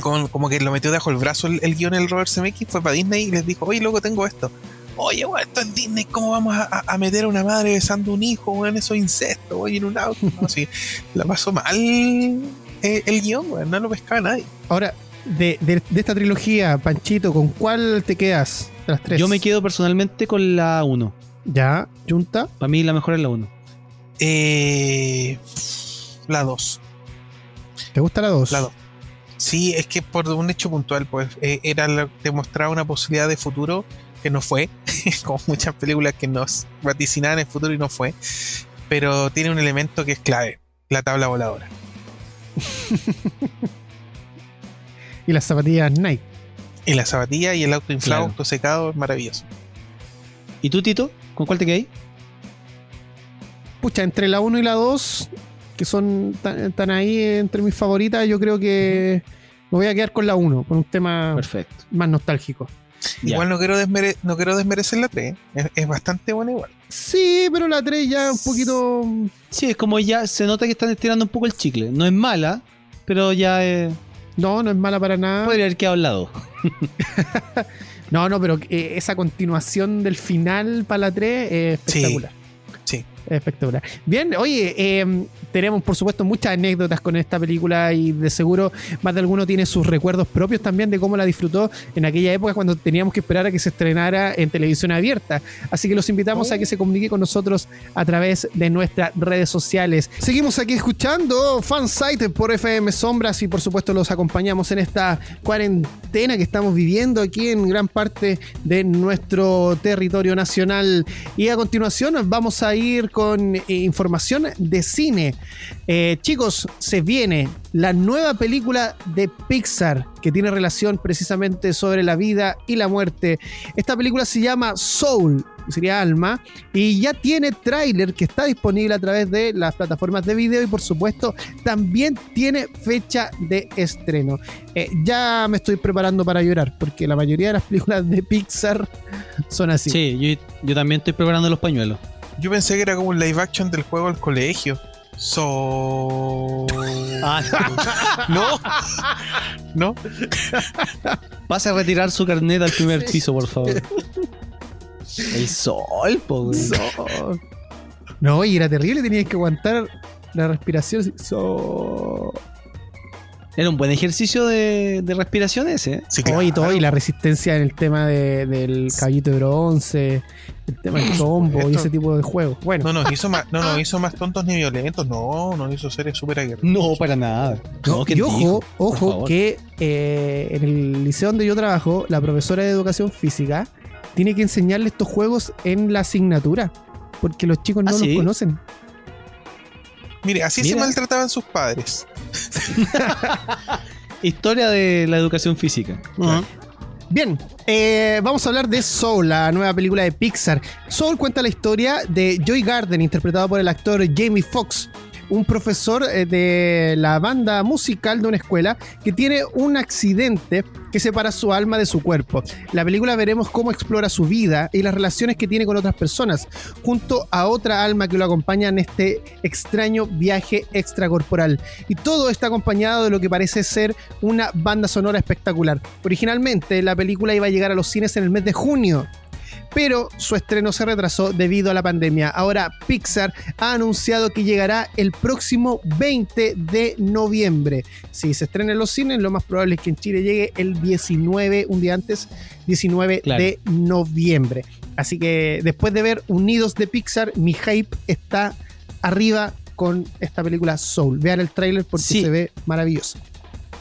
Como, como que lo metió debajo el brazo el, el guion el Robert Zemeckis, fue para Disney y les dijo, oye, loco, tengo esto. Oye, weón, esto es Disney, ¿cómo vamos a, a- a meter a una madre besando a un hijo, weón? Eso es incesto, oye, en un auto. No, sí, (laughs) la pasó mal eh, el guion, weón, no lo pescaba nadie.
Ahora, de, de- de esta trilogía, Panchito, ¿con cuál te quedas? De las tres.
Yo me quedo personalmente con la 1.
Ya, Junta.
Para mí la mejor es la 1.
Eh, la 2.
¿Te gusta la dos?
La 2. Sí, es que por un hecho puntual, pues eh, era mostraba una posibilidad de futuro que no fue, (laughs) como muchas películas que nos vaticinaban el futuro y no fue, pero tiene un elemento que es clave, la tabla voladora. (laughs)
Y las zapatillas Nike.
Y la zapatilla y el auto inflado,
Claro.
auto secado, es maravilloso.
¿Y tú, Tito? ¿Con cuál te quedáis?
Pucha, entre la 1 y la 2, que son tan, tan ahí entre mis favoritas, yo creo que me voy a quedar con la 1, por un tema
Perfecto.
más nostálgico.
Ya.
Igual no quiero, desmere- no quiero desmerecer la 3, es, es bastante buena igual.
Sí, pero la 3 ya un poquito.
Sí, es como ya se nota que están estirando un poco el chicle. No es mala, pero ya eh,
No, no es mala para nada.
podría haber quedado al lado. (laughs)
No, no, pero eh, esa continuación del final para la 3 es espectacular. Espectacular. Bien, oye, eh, tenemos por supuesto muchas anécdotas con esta película y de seguro más de alguno tiene sus recuerdos propios también de cómo la disfrutó en aquella época cuando teníamos que esperar a que se estrenara en televisión abierta. Así que los invitamos a que se comunique con nosotros a través de nuestras redes sociales. Seguimos aquí escuchando Fansite por FM Sombras y por supuesto los acompañamos en esta cuarentena que estamos viviendo aquí en gran parte de nuestro territorio nacional. Y a continuación vamos a ir con eh, información de cine. Eh, chicos, se viene la nueva película de Pixar que tiene relación precisamente sobre la vida y la muerte. Esta película se llama Soul, sería alma, y ya tiene tráiler que está disponible a través de las plataformas de video y por supuesto también tiene fecha de estreno. Eh, ya me estoy preparando para llorar porque la mayoría de las películas de Pixar son así.
Sí, yo, yo también estoy preparando los pañuelos.
Yo pensé que era como un live action del juego al colegio. So...
Ah,
No, (laughs) no.
pase a retirar su carnet al primer piso, por favor. El sol, po, güey.
So- No, y era terrible, tenías que aguantar la respiración. así, so-
Era un buen ejercicio de, de respiración ese. ¿eh?
Sí,
Oh, y todo, y la resistencia en el tema de- del caballito de bronce, el tema del tombo y ese tipo de juegos. Bueno,
No nos hizo más, no nos hizo más tontos ni violentos, no, nos hizo seres súper aguerridos.
No, para nada. No, ¿quién
y ojo,
dijo?
Ojo que eh, en el liceo donde yo trabajo, la profesora de educación física tiene que enseñarle estos juegos en la asignatura, porque los chicos no
¿Ah,
los
sí?
conocen.
Mire, así se maltrataban sus padres. (laughs)
Historia de la educación física.
Bien, eh, vamos a hablar de Soul, la nueva película de Pixar. Soul cuenta la historia de Joy Garden, interpretado por el actor Jamie Foxx, un profesor eh, de la banda musical de una escuela que tiene un accidente que separa su alma de su cuerpo. La película veremos cómo explora su vida y las relaciones que tiene con otras personas, junto a otra alma que lo acompaña en este extraño viaje extracorporal. Y todo está acompañado de lo que parece ser una banda sonora espectacular. Originalmente la película iba a llegar a los cines en el mes de junio, pero su estreno se retrasó debido a la pandemia. Ahora Pixar ha anunciado que llegará el próximo 20 de noviembre. Si se estrena en los cines, lo más probable es que en Chile llegue el 19, un día antes, 19
Claro.
de noviembre. Así que después de ver Unidos de Pixar, mi hype está arriba con esta película Soul. Vean el tráiler porque
Sí.
se ve maravilloso.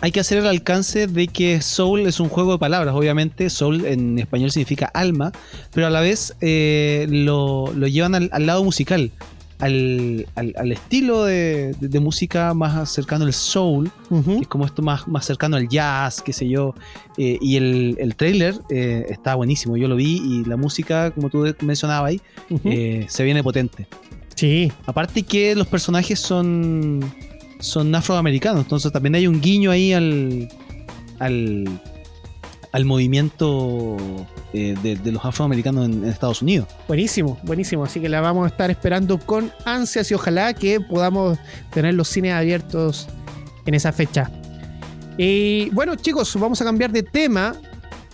Hay que hacer el alcance de que soul es un juego de palabras, obviamente. Soul en español significa alma, pero a la vez eh, lo, lo llevan al, al lado musical, al, al- al estilo de, de- de música más cercano al soul, que es como esto más, más cercano al jazz, qué sé yo. Eh, y el, el trailer eh, está buenísimo, yo lo vi y la música, como tú mencionabas ahí, eh, se viene potente.
sí,
Aparte que los personajes son son afroamericanos, entonces también hay un guiño ahí al al, al movimiento eh, de, los afroamericanos en, en Estados Unidos.
Buenísimo, buenísimo. Así que la vamos a estar esperando con ansias y ojalá que podamos tener los cines abiertos en esa fecha. Y bueno, chicos, vamos a cambiar de tema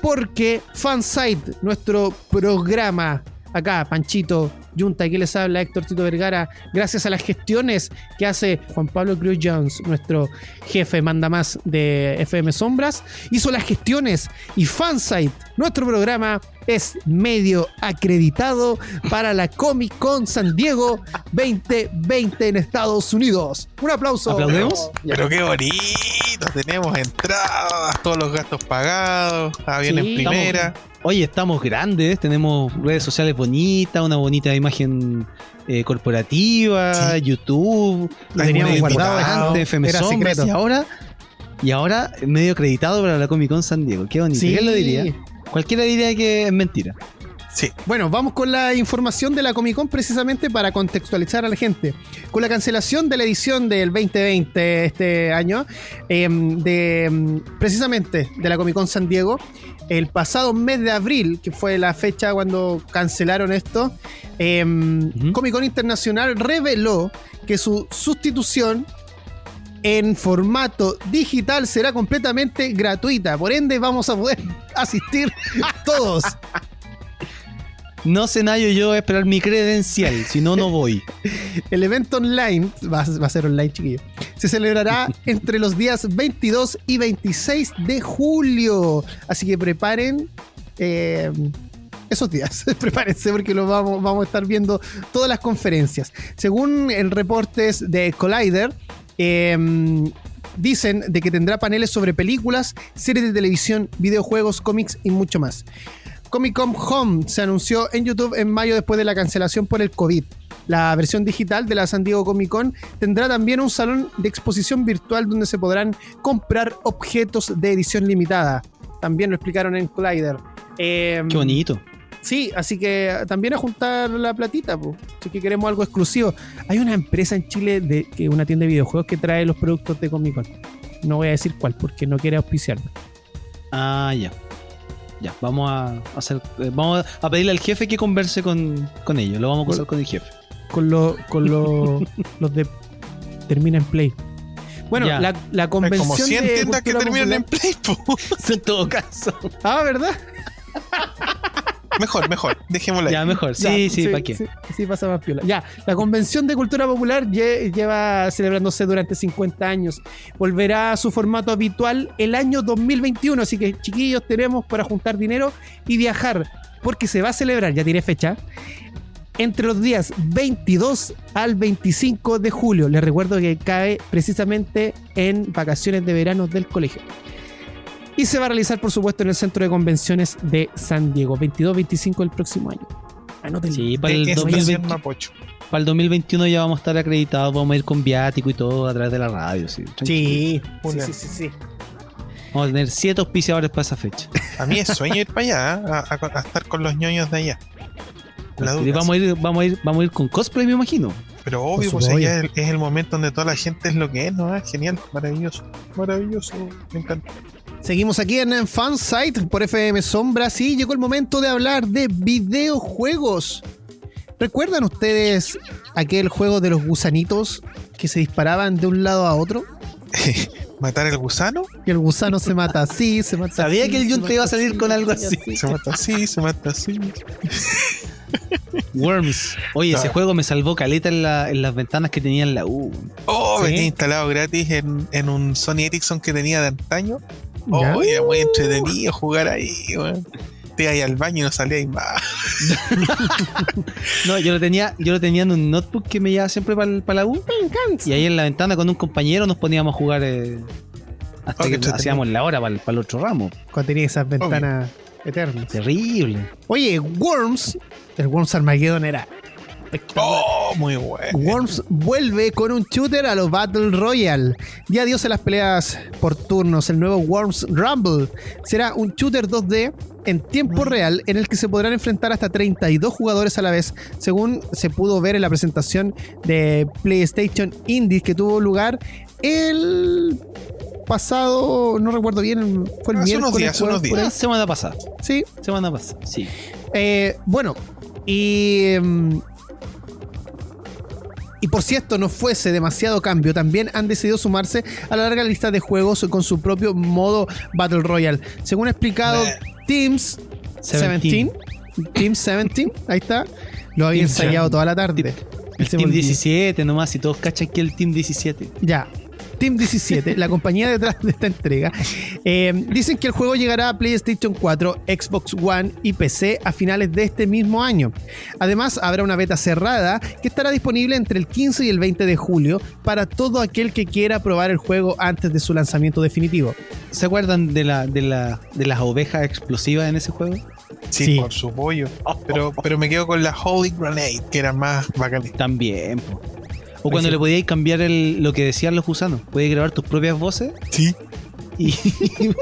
porque Fansite, nuestro programa acá, Panchito, Junta, aquí les habla Héctor Tito Vergara, gracias a las gestiones que hace Juan Pablo Cruz Jones, nuestro jefe manda más de FM Sombras, hizo las gestiones y Fansite, nuestro programa, es medio acreditado para la Comic Con San Diego 2020 en Estados Unidos. Un aplauso.
¿Aplaudemos?
Pero qué bonito, tenemos entradas, todos los gastos pagados, avión
Sí,
en primera.
Oye, estamos grandes, tenemos redes sociales bonitas, una bonita imagen eh, corporativa,
Sí.
YouTube,
Lo teníamos guardado.
antes, FM
era
Sombras,
secreto.
y ahora y ahora medio acreditado para la Comic Con San Diego. Qué bonito.
Sí.
¿Quién lo diría? Cualquiera diría que es mentira.
Sí,
Bueno, vamos con la información de la Comic Con precisamente para contextualizar a la gente. Con la cancelación de la edición del 2020 este año, em, de em, precisamente de la Comic Con San Diego, el pasado mes de abril, que fue la fecha cuando cancelaron esto, em. Comic Con Internacional reveló que su sustitución en formato digital será completamente gratuita. Por ende, vamos a poder (laughs) asistir todos.
No sé Nayo yo a esperar mi credencial, si no, no voy. (laughs)
El evento online, va, a- va a ser online, chiquillo, se celebrará (laughs) entre los días 22 y 26 de julio. Así que preparen eh, esos días. Prepárense porque lo vamos, vamos a estar viendo todas las conferencias. Según el reportes de Collider, eh, dicen de que tendrá paneles sobre películas, series de televisión, videojuegos, cómics y mucho más. Comic Con Home se anunció en YouTube en mayo después de la cancelación por el COVID. La versión digital de la San Diego Comic Con tendrá también un salón de exposición virtual donde se podrán comprar objetos de edición limitada. También lo explicaron en Collider. Eh,
Qué bonito.
Sí, así que también a juntar la platita, po. Si que queremos algo exclusivo. Hay una empresa en Chile, de, que una tienda de videojuegos que trae los productos de Comic Con. No voy a decir cuál porque no quiere auspiciarme.
Ah, ya. Ya, vamos a hacer. eh, vamos a pedirle al jefe que converse con, con ellos. Lo vamos a acusar con el jefe.
Con, lo- con lo- (laughs) los de Termina en Play. Bueno,
Ya.
la, convención
como 100
de
tiendas que terminan en Play. po. (laughs)
en todo caso.
Ah, ¿verdad? (laughs)
mejor, mejor. Dejémosla ahí.
Ya, mejor.
Ya,
Sí, sí, ¿para qué?
Sí, sí, pasa más piola. Ya, la Convención de Cultura Popular lle- lleva celebrándose durante 50 años. Volverá a su formato habitual el año 2021, así que chiquillos tenemos para juntar dinero y viajar, porque se va a celebrar, ya tiene fecha, entre los días 22 al 25 de julio. Les recuerdo que cae precisamente en vacaciones de verano del colegio. Y se va a realizar, por supuesto, en el Centro de Convenciones de San Diego, 22-25 del próximo año. Anótenlo.
Sí, para el,
Es
Estación
2020
Mapocho.
para el 2021 ya vamos a estar acreditados, vamos a ir con viático y todo a través de la radio. Sí.
Sí, sí, sí, sí, sí.
Vamos a tener siete auspiciadores para esa fecha.
A mí es sueño ir para allá, ¿eh? a, a- a estar con los ñoños de allá. La
Y
duda,
vamos a ir, vamos a ir, vamos a ir con cosplay, me imagino.
Pero obvio, pues allá es el, es el momento donde toda la gente es lo que es, ¿no? Ah, Genial, maravilloso, maravilloso, me encanta.
Seguimos aquí en Fansite por FM Sombras y llegó el momento de hablar de videojuegos. ¿Recuerdan ustedes aquel juego de los gusanitos que se disparaban de un lado a otro? (laughs)
¿Matar el gusano?
Y el gusano se mata así, se mata
Sabía
así,
que el
se
Junta iba a salir con algo así.
Se mata así, se mata así. (laughs)
Worms. Oye, ese
Ah.
juego me salvó caleta en, la- en las ventanas que tenía en la U.
Oh,
Sí.
venía instalado gratis en, en un Sony Ericsson que tenía de antaño.
¿Ya?
Oh, era muy entretenido jugar ahí, weón. Te ibas ahí al baño y no salías más. (laughs)
No, yo lo tenía, yo lo tenía en un notebook que me llevaba siempre para la U.
Me encanta.
Y ahí en la ventana con un compañero nos poníamos a jugar eh, hasta
Oh,
que hacíamos la hora para el, otro ramo.
Cuando tenía esas ventanas eternas.
Terrible.
Oye, Worms, el Worms Armageddon era
Oh, muy bueno.
Worms vuelve con un shooter a los Battle Royale. Y adiós a las peleas por turnos. El nuevo Worms Rumble será un shooter 2D en tiempo real en el que se podrán enfrentar hasta 32 jugadores a la vez, según se pudo ver en la presentación de PlayStation Indies que tuvo lugar el pasado, no recuerdo bien, fue el
Hace unos
miércoles.
días, hace unos
por
días.
ahí.
Semana pasada.
Sí,
Semana pasada. Sí.
eh, bueno, y. mm, y por si esto no fuese demasiado cambio, también han decidido sumarse a la larga lista de juegos con su propio modo Battle Royale. Según ha explicado. Teams 17,
Seventeen.
Team 17, ahí está, lo había
Team
ensayado toda la tarde.
El Team
volvió.
17 nomás, y todos cachan que el Team 17.
Ya. Team 17, la compañía detrás de esta entrega, eh, dicen que el juego llegará a PlayStation 4, Xbox One y PC a finales de este mismo año. Además, habrá una beta cerrada que estará disponible entre el 15 y el 20 de julio para todo aquel que quiera probar el juego antes de su lanzamiento definitivo.
¿Se acuerdan de, la, de, la, de las ovejas explosivas en ese juego?
Sí,
Sí.
por su pollo. Pero, pero me quedo con la Holy Grenade, que era más bacán.
También. po. O cuando
sí.
le podíais cambiar el, lo que decían los gusanos. Podías grabar tus propias voces
Sí.
Y,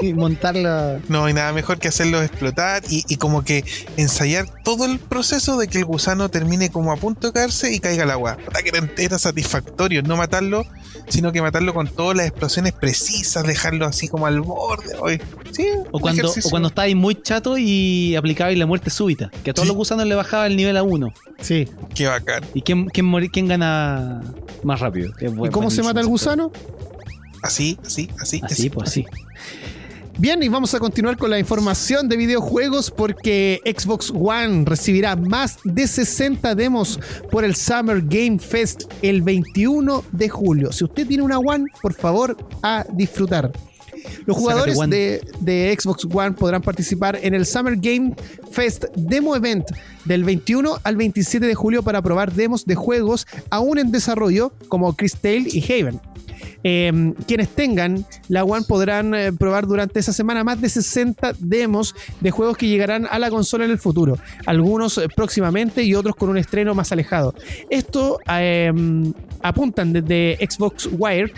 (laughs) y montarla.
No hay nada mejor que hacerlos explotar y, y como que ensayar todo el proceso de que el gusano termine como a punto de caerse y caiga al agua. Que era, era satisfactorio no matarlo, sino que matarlo con todas las explosiones precisas, dejarlo así como al borde. Sí,
O cuando, o cuando estabais muy chato y aplicabais la muerte súbita. Que a todos
Sí.
los gusanos le bajaba el nivel a uno.
Sí.
Qué bacán.
¿Y quién, quién, quién gana más rápido?
¿Y cómo se mata el gusano?
Así, así, así.
juego. Así, pues así.
Bien, y vamos a continuar con la información de videojuegos porque Xbox One recibirá más de 60 demos por el Summer Game Fest el 21 de julio. Si usted tiene una One, por favor, a disfrutar. Los jugadores de Xbox One podrán participar en el Summer Game Fest Demo Event del 21 al 27 de julio para probar demos de juegos aún en desarrollo como Chris Tale y Haven. Eh, quienes tengan la One podrán eh, probar durante esa semana más de 60 demos de juegos que llegarán a la consola en el futuro, algunos eh, próximamente y otros con un estreno más alejado. Esto apuntan desde Xbox Wire.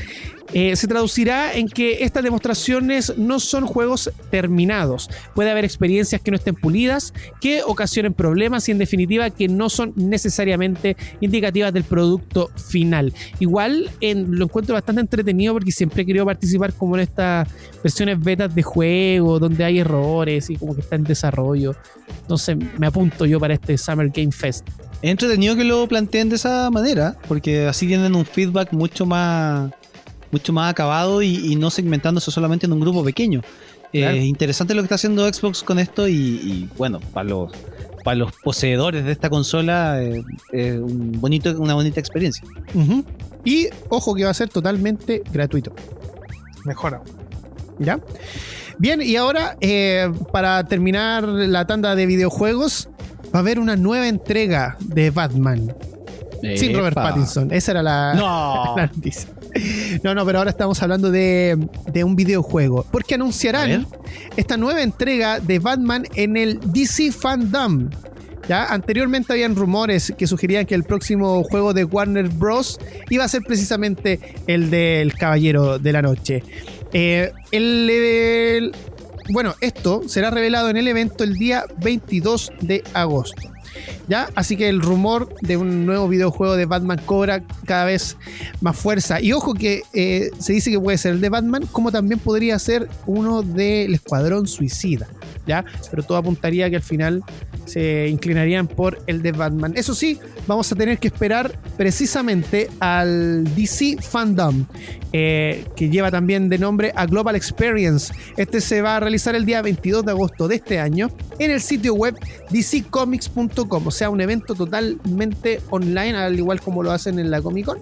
eh, se traducirá en que estas demostraciones no son juegos terminados. Puede haber experiencias que no estén pulidas, que ocasionen problemas y en definitiva que no son necesariamente indicativas del producto final. Igual en- lo encuentro bastante entretenido porque siempre he querido participar como en estas versiones betas de juego donde hay errores y como que está en desarrollo. Entonces me apunto yo para este Summer Game Fest.
Es entretenido que lo planteen de esa manera, porque así tienen un feedback mucho más mucho más acabado y, y no segmentándose solamente en un grupo pequeño. Eh,
Claro.
interesante lo que está haciendo Xbox con esto y, y, bueno, para los, para los poseedores de esta consola eh, un bonito, una bonita experiencia.
Y ojo que va a ser totalmente gratuito.
Mejor.
¿Ya? Bien, y ahora, eh, para terminar la tanda de videojuegos, va a haber una nueva entrega de Batman. Sin Robert. Pattinson. Esa era la,
No. (laughs)
la noticia. No, no, pero ahora estamos hablando de, de un videojuego. Porque anunciarán esta nueva entrega de Batman en el DC Fandom. ¿Ya? Anteriormente habían rumores que sugerían que el próximo juego de Warner Bros. iba a ser precisamente el del Caballero de la Noche. Eh, el, el- bueno, esto será revelado en el evento el día 22 de agosto. ¿Ya? Así que el rumor de un nuevo videojuego de Batman cobra cada vez más fuerza. Y ojo que eh, se dice que puede ser el de Batman, como también podría ser uno del Escuadrón Suicida. ¿Ya? Pero todo apuntaría que al final se inclinarían por el de Batman. Eso sí, vamos a tener que esperar precisamente al DC Fandom, eh, que lleva también de nombre a Global Experience. Este se va a realizar el día 22 de agosto de este año en el sitio web dccomics.com, o sea, un evento totalmente online, al igual como lo hacen en la Comic Con.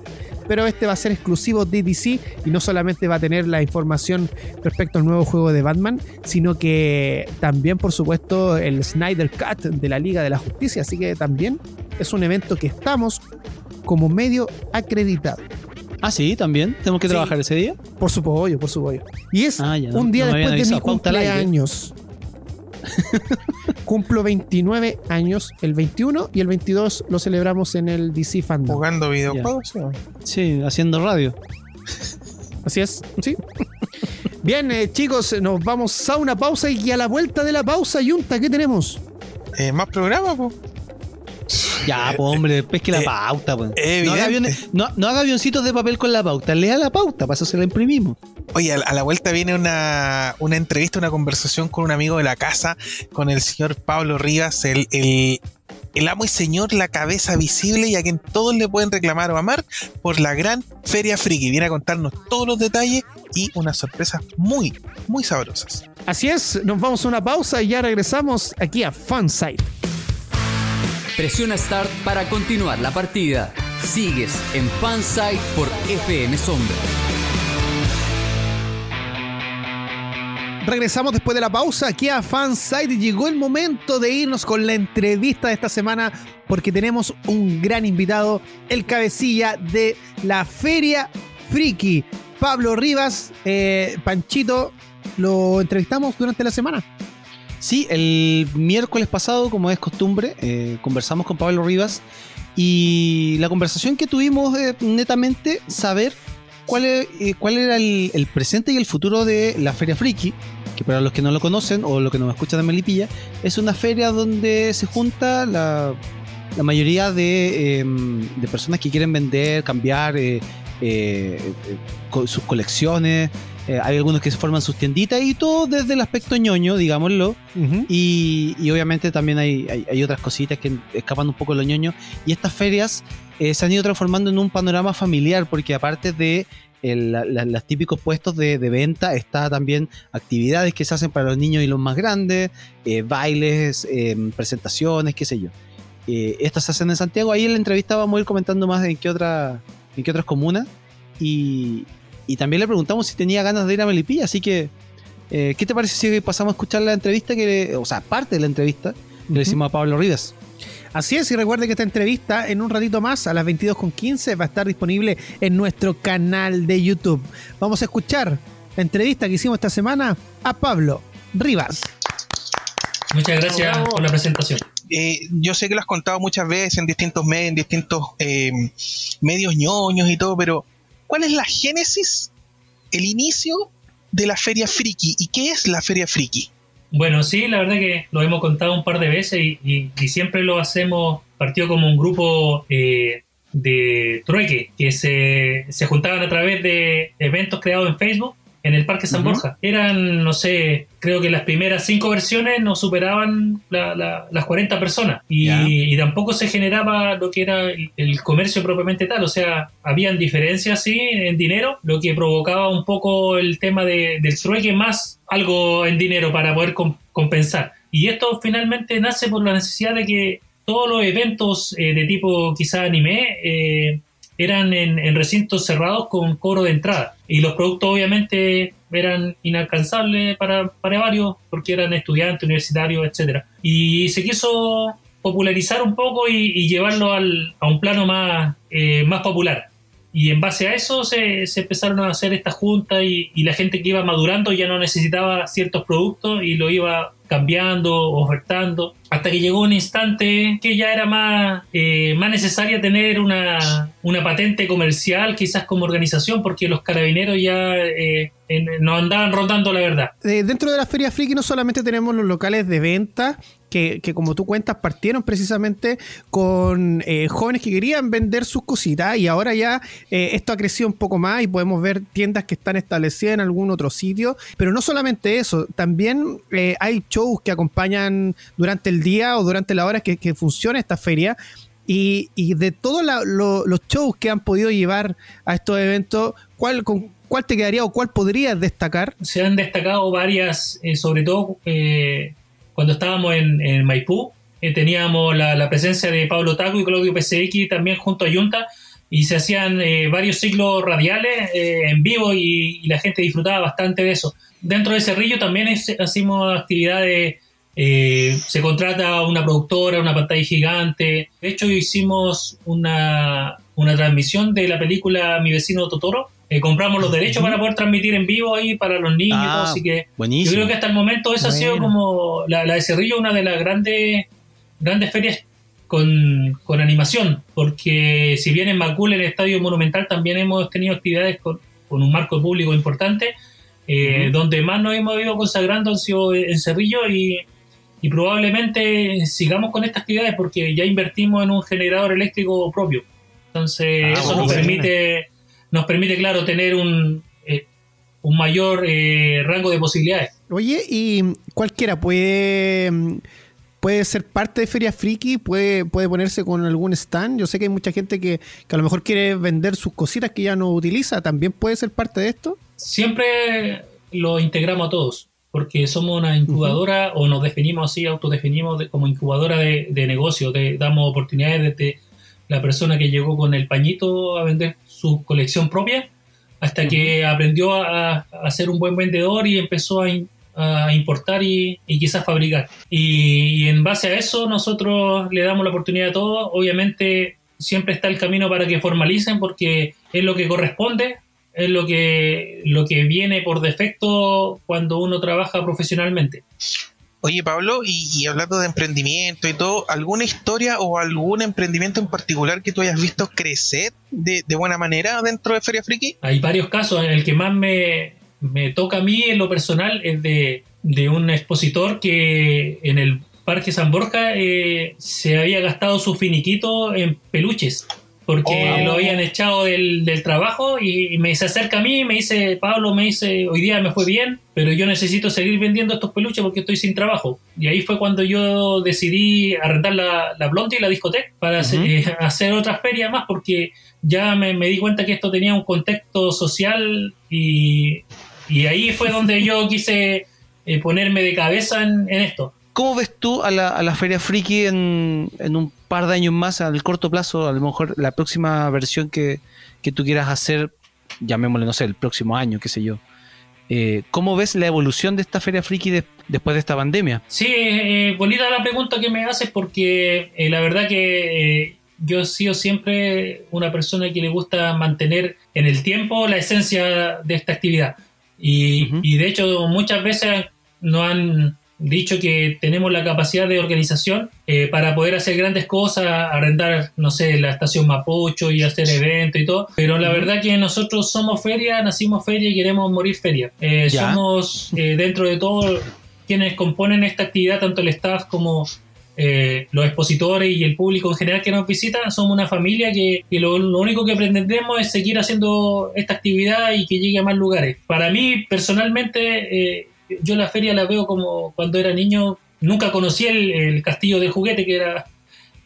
Pero este va a ser exclusivo de DC y no solamente va a tener la información respecto al nuevo juego de Batman, sino que también, por supuesto, el Snyder Cut de la Liga de la Justicia. Así que también es un evento que estamos como medio acreditado.
Ah, sí, también. Tenemos que
Sí.
trabajar ese día.
Por su pollo, por su pollo. Y es
Ah, ya,
un día
no
después de mi cumpleaños. (laughs) Cumplo 29 años el 21 y el 22 lo celebramos en el DC Fandom.
Jugando videojuegos, sí.
Sí, haciendo radio.
Así es, sí. Bien, eh, chicos, nos vamos a una pausa y a la vuelta de la pausa, Yunta, ¿qué tenemos?
Eh, más programas, pues.
Ya, pues hombre, pesque la
eh,
pauta. Pues. No, haga aviones- no- no haga avioncitos de papel con la pauta. Lea la pauta, para eso se la imprimimos.
Oye, a la- a la vuelta viene una, una entrevista, una conversación con un amigo de la casa, con el señor Pablo Rivas, el, el, el amo y señor, la cabeza visible y a quien todos le pueden reclamar o amar por la gran Feria Friki. Viene a contarnos todos los detalles y unas sorpresas muy, muy sabrosas.
Así es, nos vamos a una pausa y ya regresamos aquí a Fansite.
Presiona Start para continuar la partida. Sigues en Fansite por FM Sombra.
Regresamos después de la pausa aquí a Fansite llegó el momento de irnos con la entrevista de esta semana porque tenemos un gran invitado, el cabecilla de la Feria Friki, Pablo Rivas, eh, Panchito, lo entrevistamos durante la semana.
Sí, el miércoles pasado, como es costumbre, eh, conversamos con Pablo Rivas y la conversación que tuvimos eh, netamente saber cuál, eh, cuál era el, presente y el futuro de la Feria Friki, que para los que no lo conocen o los que nos escuchan de Melipilla, es una feria donde se junta la, la mayoría de, eh, de personas que quieren vender, cambiar eh, eh, sus colecciones. Eh, hay algunos que se forman sus tienditas y todo desde el aspecto ñoño, digámoslo. Y, y obviamente también hay, hay, hay otras cositas que escapan un poco de lo ñoño. Y estas ferias eh, se han ido transformando en un panorama familiar, porque aparte de el- la- la- los típicos puestos de, de venta, está también actividades que se hacen para los niños y los más grandes, eh, bailes, eh, presentaciones, qué sé yo. Eh, estas se hacen en Santiago. Ahí en la entrevista vamos a ir comentando más en qué, otra, en qué otras comunas. Y, y también le preguntamos si tenía ganas de ir a Melipilla, así que eh, ¿Qué te parece si pasamos a escuchar la entrevista, que le- o sea, parte de la entrevista que le hicimos a Pablo Rivas?
Así es, y recuerde que esta entrevista en un ratito más, a las 22.15, va a estar disponible en nuestro canal de YouTube. Vamos a escuchar la entrevista que hicimos esta semana a Pablo Rivas.
Muchas gracias por la presentación.
Eh, yo sé que lo has contado muchas veces en distintos medios, en distintos eh, medios ñoños y todo, pero ¿cuál es la génesis, el inicio de la Feria Friki? ¿Y qué es la Feria Friki?
Bueno, sí, la verdad que lo hemos contado un par de veces y, siempre lo hacemos partido como un grupo eh, de trueque, que se, se juntaban a través de eventos creados en Facebook en el Parque San. Borja. Eran, no sé, creo que las primeras cinco versiones no superaban la- la- las 40 personas y, tampoco se generaba lo que era el, el comercio propiamente tal, o sea, habían diferencias, sí, en dinero, lo que provocaba un poco el tema de- del trueque más algo en dinero para poder com- compensar. Y esto finalmente nace por la necesidad de que todos los eventos eh, de tipo quizá anime eh, eran en, recintos cerrados con cobro de entrada. Y los productos obviamente eran inalcanzables para, para varios porque eran estudiantes, universitarios, etcétera Y se quiso popularizar un poco y, y llevarlo al- a un plano más, eh, más popular. Y en base a eso se, se empezaron a hacer estas juntas y, y la gente que iba madurando ya no necesitaba ciertos productos y lo iba cambiando, ofertando, hasta que llegó un instante que ya era más, eh, más necesaria tener una, una patente comercial, quizás como organización, porque los carabineros ya eh, en- nos andaban rondando la verdad.
Eh, dentro de la Feria Friki no solamente tenemos los locales de venta, que, como tú cuentas partieron precisamente con eh, jóvenes que querían vender sus cositas y ahora ya eh, esto ha crecido un poco más y podemos ver tiendas que están establecidas en algún otro sitio. Pero no solamente eso, también eh, hay shows que acompañan durante el día o durante la hora que, funciona esta feria. Y, de todos los shows que han podido llevar a estos eventos, ¿cuál, con, ¿cuál te quedaría o cuál podrías destacar?
se han destacado varias, sobre todo eh, cuando estábamos en, en Maipú, eh, teníamos la, la presencia de Pablo Taco y Claudio PCX también junto a Junta y se hacían eh, varios ciclos radiales eh, en vivo y, y la gente disfrutaba bastante de eso. Dentro de Cerrillo también es- hacemos actividades, eh, se contrata una productora, una pantalla gigante. De hecho, hicimos una, una transmisión de la película Mi vecino Totoro. Eh, compramos los derechos para poder transmitir en vivo ahí para los niños, todo,
Ah,
así que yo
Buenísimo.
creo que hasta el momento esa ha sido
Bueno.
como la, la de Cerrillo, una de las grandes, grandes ferias con, con animación, porque si bien en Macul, en el Estadio Monumental, también hemos tenido actividades con, con un marco público importante, eh, donde más nos hemos ido consagrando han sido en Cerrillo y, y probablemente sigamos con estas actividades porque ya invertimos en un generador eléctrico propio. Entonces,
Ah,
eso
bueno,
nos permite, nos permite, claro, tener un, eh, un mayor eh, rango de posibilidades.
Oye, y cualquiera puede, mm, puede ser parte de Feria Friki, puede, puede ponerse con algún stand. Yo sé que hay mucha gente que, que a lo mejor quiere vender sus cositas que ya no utiliza. ¿También puede ser parte de esto?
Siempre lo integramos a todos, porque somos una incubadora o nos definimos así, autodefinimos de- como incubadora de, de negocio, de, damos oportunidades desde la persona que llegó con el pañito a vender su colección propia hasta que aprendió a, a ser un buen vendedor y empezó a, in- a importar y, y quizás fabricar. Y, y en base a eso nosotros le damos la oportunidad a todos. Obviamente siempre está el camino para que formalicen porque es lo que corresponde, es lo que, lo que viene por defecto cuando uno trabaja profesionalmente.
Oye, Pablo, y, hablando de emprendimiento y todo, ¿alguna historia o algún emprendimiento en particular que tú hayas visto crecer de, buena manera dentro de Feria Friki?
Hay varios casos. El que más me, me toca a mí en lo personal es de, de un expositor que en el Parque San Borja eh, se había gastado su finiquito en peluches. Porque
Oh.
lo habían echado del, del trabajo y, y me se acerca a mí y me dice, Pablo, me dice, hoy día me fue bien, pero yo necesito seguir vendiendo estos peluches porque estoy sin trabajo. Y ahí fue cuando yo decidí arrendar la, la Blondie y la discoteca para hacer, eh, hacer otras ferias más porque ya me, me di cuenta que esto tenía un contexto social y, y ahí fue donde yo (laughs) quise eh, ponerme de cabeza en, en esto.
¿Cómo ves tú a la, a la Feria Friki en, en un par de años más, al corto plazo? A lo mejor la próxima versión que, que tú quieras hacer, llamémosle, no sé, el próximo año, qué sé yo. Eh, ¿Cómo ves la evolución de esta Feria Friki de- después de esta pandemia?
Sí, eh, bonita la pregunta que me haces porque eh, la verdad que eh, yo he sido siempre una persona que le gusta mantener en el tiempo la esencia de esta actividad. Y,
Ujú.
y de hecho muchas veces nos han dicho que tenemos la capacidad de organización eh, para poder hacer grandes cosas, arrendar, no sé, la estación Mapocho y hacer eventos y todo, pero la verdad que nosotros somos feria, nacimos feria y queremos morir feria. Eh, somos eh, dentro de todo quienes componen esta actividad, tanto el staff como, eh, los expositores y el público en general que nos visita, somos una familia que, que lo, lo único que pretendemos es seguir haciendo esta actividad y que llegue a más lugares. Para mí, personalmente, eh, yo la feria la veo como cuando era niño, nunca conocí el, el castillo del juguete que era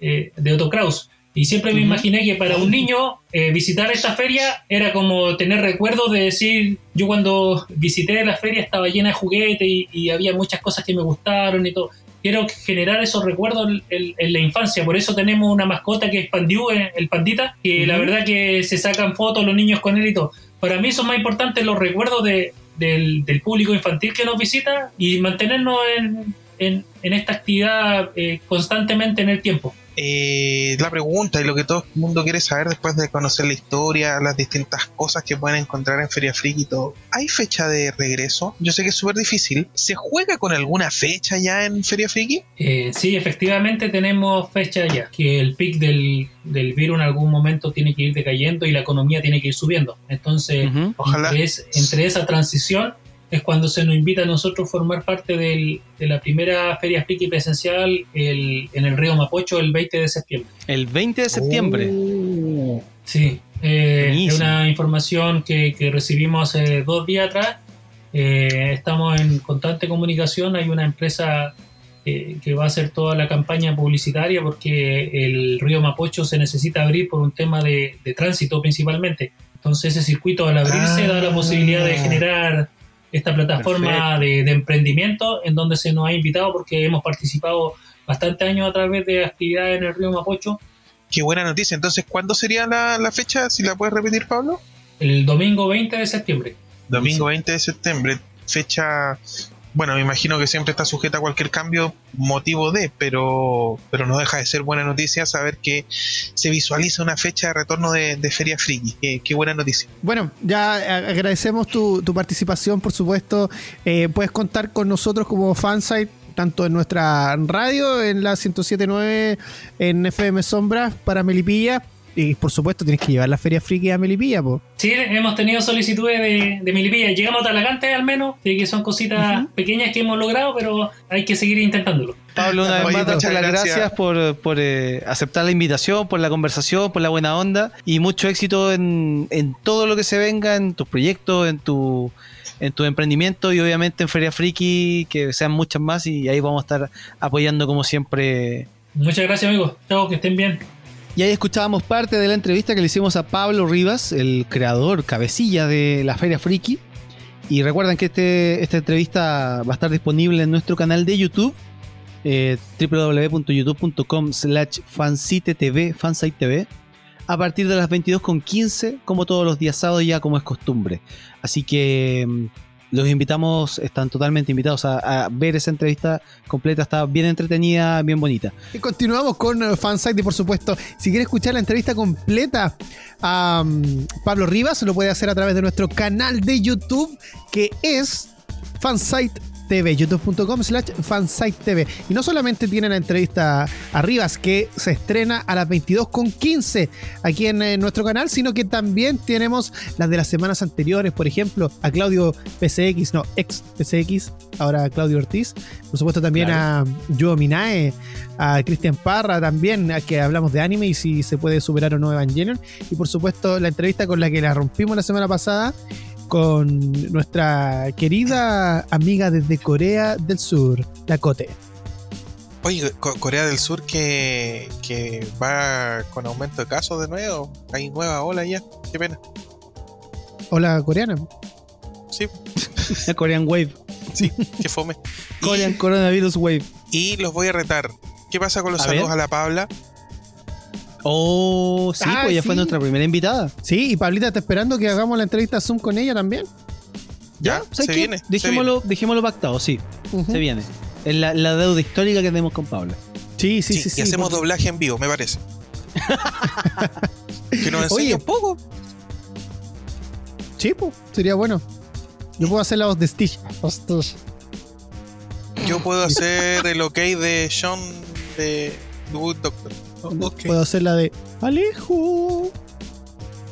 eh, de Otto Kraus. Y siempre me imaginé que para un niño eh, visitar esta feria era como tener recuerdos de decir, yo cuando visité la feria estaba llena de juguetes y, y había muchas cosas que me gustaron y todo. Quiero generar esos recuerdos en, en- en la infancia, por eso tenemos una mascota que es Pandiu, eh, el pandita, que la verdad que se sacan fotos los niños con él y todo. Para mí son más importantes los recuerdos de, del, del público infantil que nos visita y mantenernos en, en- esta actividad eh, constantemente en el tiempo.
Eh, la pregunta y lo que todo el mundo quiere saber después de conocer la historia, las distintas cosas que pueden encontrar en Feria Friki y todo. ¿Hay fecha de regreso? Yo sé que es súper difícil. ¿Se juega con alguna fecha ya en Feria Friki?
Eh, sí, efectivamente tenemos fecha ya, que el pic del, del virus en algún momento tiene que ir decayendo y la economía tiene que ir subiendo. Entonces.
Ojalá.
entre, es- entre esa transición es cuando se nos invita a nosotros formar parte del- de la primera feria friki presencial el- en el río Mapocho el 20 de septiembre.
El 20 de septiembre.
Sí, eh, es una información que, que recibimos hace dos días atrás. Eh, estamos en constante comunicación. Hay una empresa eh, que va a hacer toda la campaña publicitaria porque el río Mapocho se necesita abrir por un tema de, de tránsito principalmente. Entonces ese circuito al abrirse
Ah.
da la posibilidad de generar esta plataforma de, de emprendimiento en donde se nos ha invitado porque hemos participado bastante años a través de actividades en el río Mapocho
Qué buena noticia. Entonces, ¿cuándo sería la, la fecha? Si la puedes repetir, Pablo.
el domingo 20 de septiembre.
Domingo 20 de septiembre. Fecha. Bueno, me imagino que siempre está sujeta a cualquier cambio, motivo de, pero, pero no deja de ser buena noticia saber que se visualiza una fecha de retorno de, de Feria Friki. Qué, buena noticia.
Bueno, ya agradecemos tu, tu participación, por supuesto. Eh, puedes contar con nosotros como fansite, tanto en nuestra radio, en la 1079, en FM Sombras para Melipilla. Y por supuesto, tienes que llevar la Feria Friki a Melipilla, po.
Sí, hemos tenido solicitudes de, de Milipilla. Llegamos a Talagante al menos, que son cositas pequeñas que hemos logrado, pero hay que seguir intentándolo.
Pablo, una vez más,
muchas
las
gracias.
gracias por, por, eh, aceptar la invitación, por la conversación, por la buena onda y mucho éxito en, en todo lo que se venga, en tus proyectos, en tu en tu emprendimiento y obviamente en Feria Friki, que sean muchas más y ahí vamos a estar apoyando como siempre.
Muchas gracias, amigos. Chao, que estén bien.
Y ahí escuchábamos parte de la entrevista que le hicimos a Pablo Rivas, el creador, cabecilla de la Feria Friki. Y recuerden que este, esta entrevista va a estar disponible en nuestro canal de YouTube, eh, www.youtube.com slash fansite.tv, fansite.tv, a partir de las 22.15, como todos los días sábados, ya como es costumbre. Así que mm, los invitamos, están totalmente invitados a, ver esa entrevista completa, está bien entretenida, bien bonita.
Y continuamos con eh, Fansite y por supuesto, si quiere escuchar la entrevista completa a Pablo Rivas, lo puede hacer a través de nuestro canal de YouTube que es Fansite TV, youtube.com slash TV. Y no solamente tienen la entrevista a Rivas que se estrena a las 22.15 aquí en, eh, nuestro canal, sino que también tenemos las de las semanas anteriores, por ejemplo, a Claudio PCX, no, ex PCX, ahora Claudio Ortiz. Por supuesto también a Joe Minae, a Cristian Parra también, a que hablamos de anime y si se puede superar o no Evangelion. Y por supuesto la entrevista con la que la rompimos la semana pasada con nuestra querida amiga desde Corea del Sur, la Cote.
Oye, Co- Corea del Sur que, que va con aumento de casos de nuevo. Hay nueva ola ya. Qué pena.
Hola coreana.
Sí,
La (laughs) Korean Wave,
qué fome. Y-
Korean Coronavirus Wave.
Y, los voy a retar. ¿Qué pasa con los
A
saludos
ver.
a la Pabla?
Oh, sí,
Ah,
pues ya fue nuestra primera invitada.
Sí, y Pablita está esperando que hagamos la entrevista Zoom con ella también.
Ya,
¿sabes
se
qué?
viene. se
Dejémoslo, dejémoslo pactado, sí, se viene. Es la, la deuda histórica que tenemos con Pablo.
Sí, sí, sí,
y hacemos doblaje en vivo, me parece. (laughs) que nos
Oye.
enseñe un poco.
Sí, pues, sería bueno. Yo puedo hacer la voz de Stitch.
Yo puedo hacer el ok de Sean de Good Doctor.
Puedo hacer la de Alejo.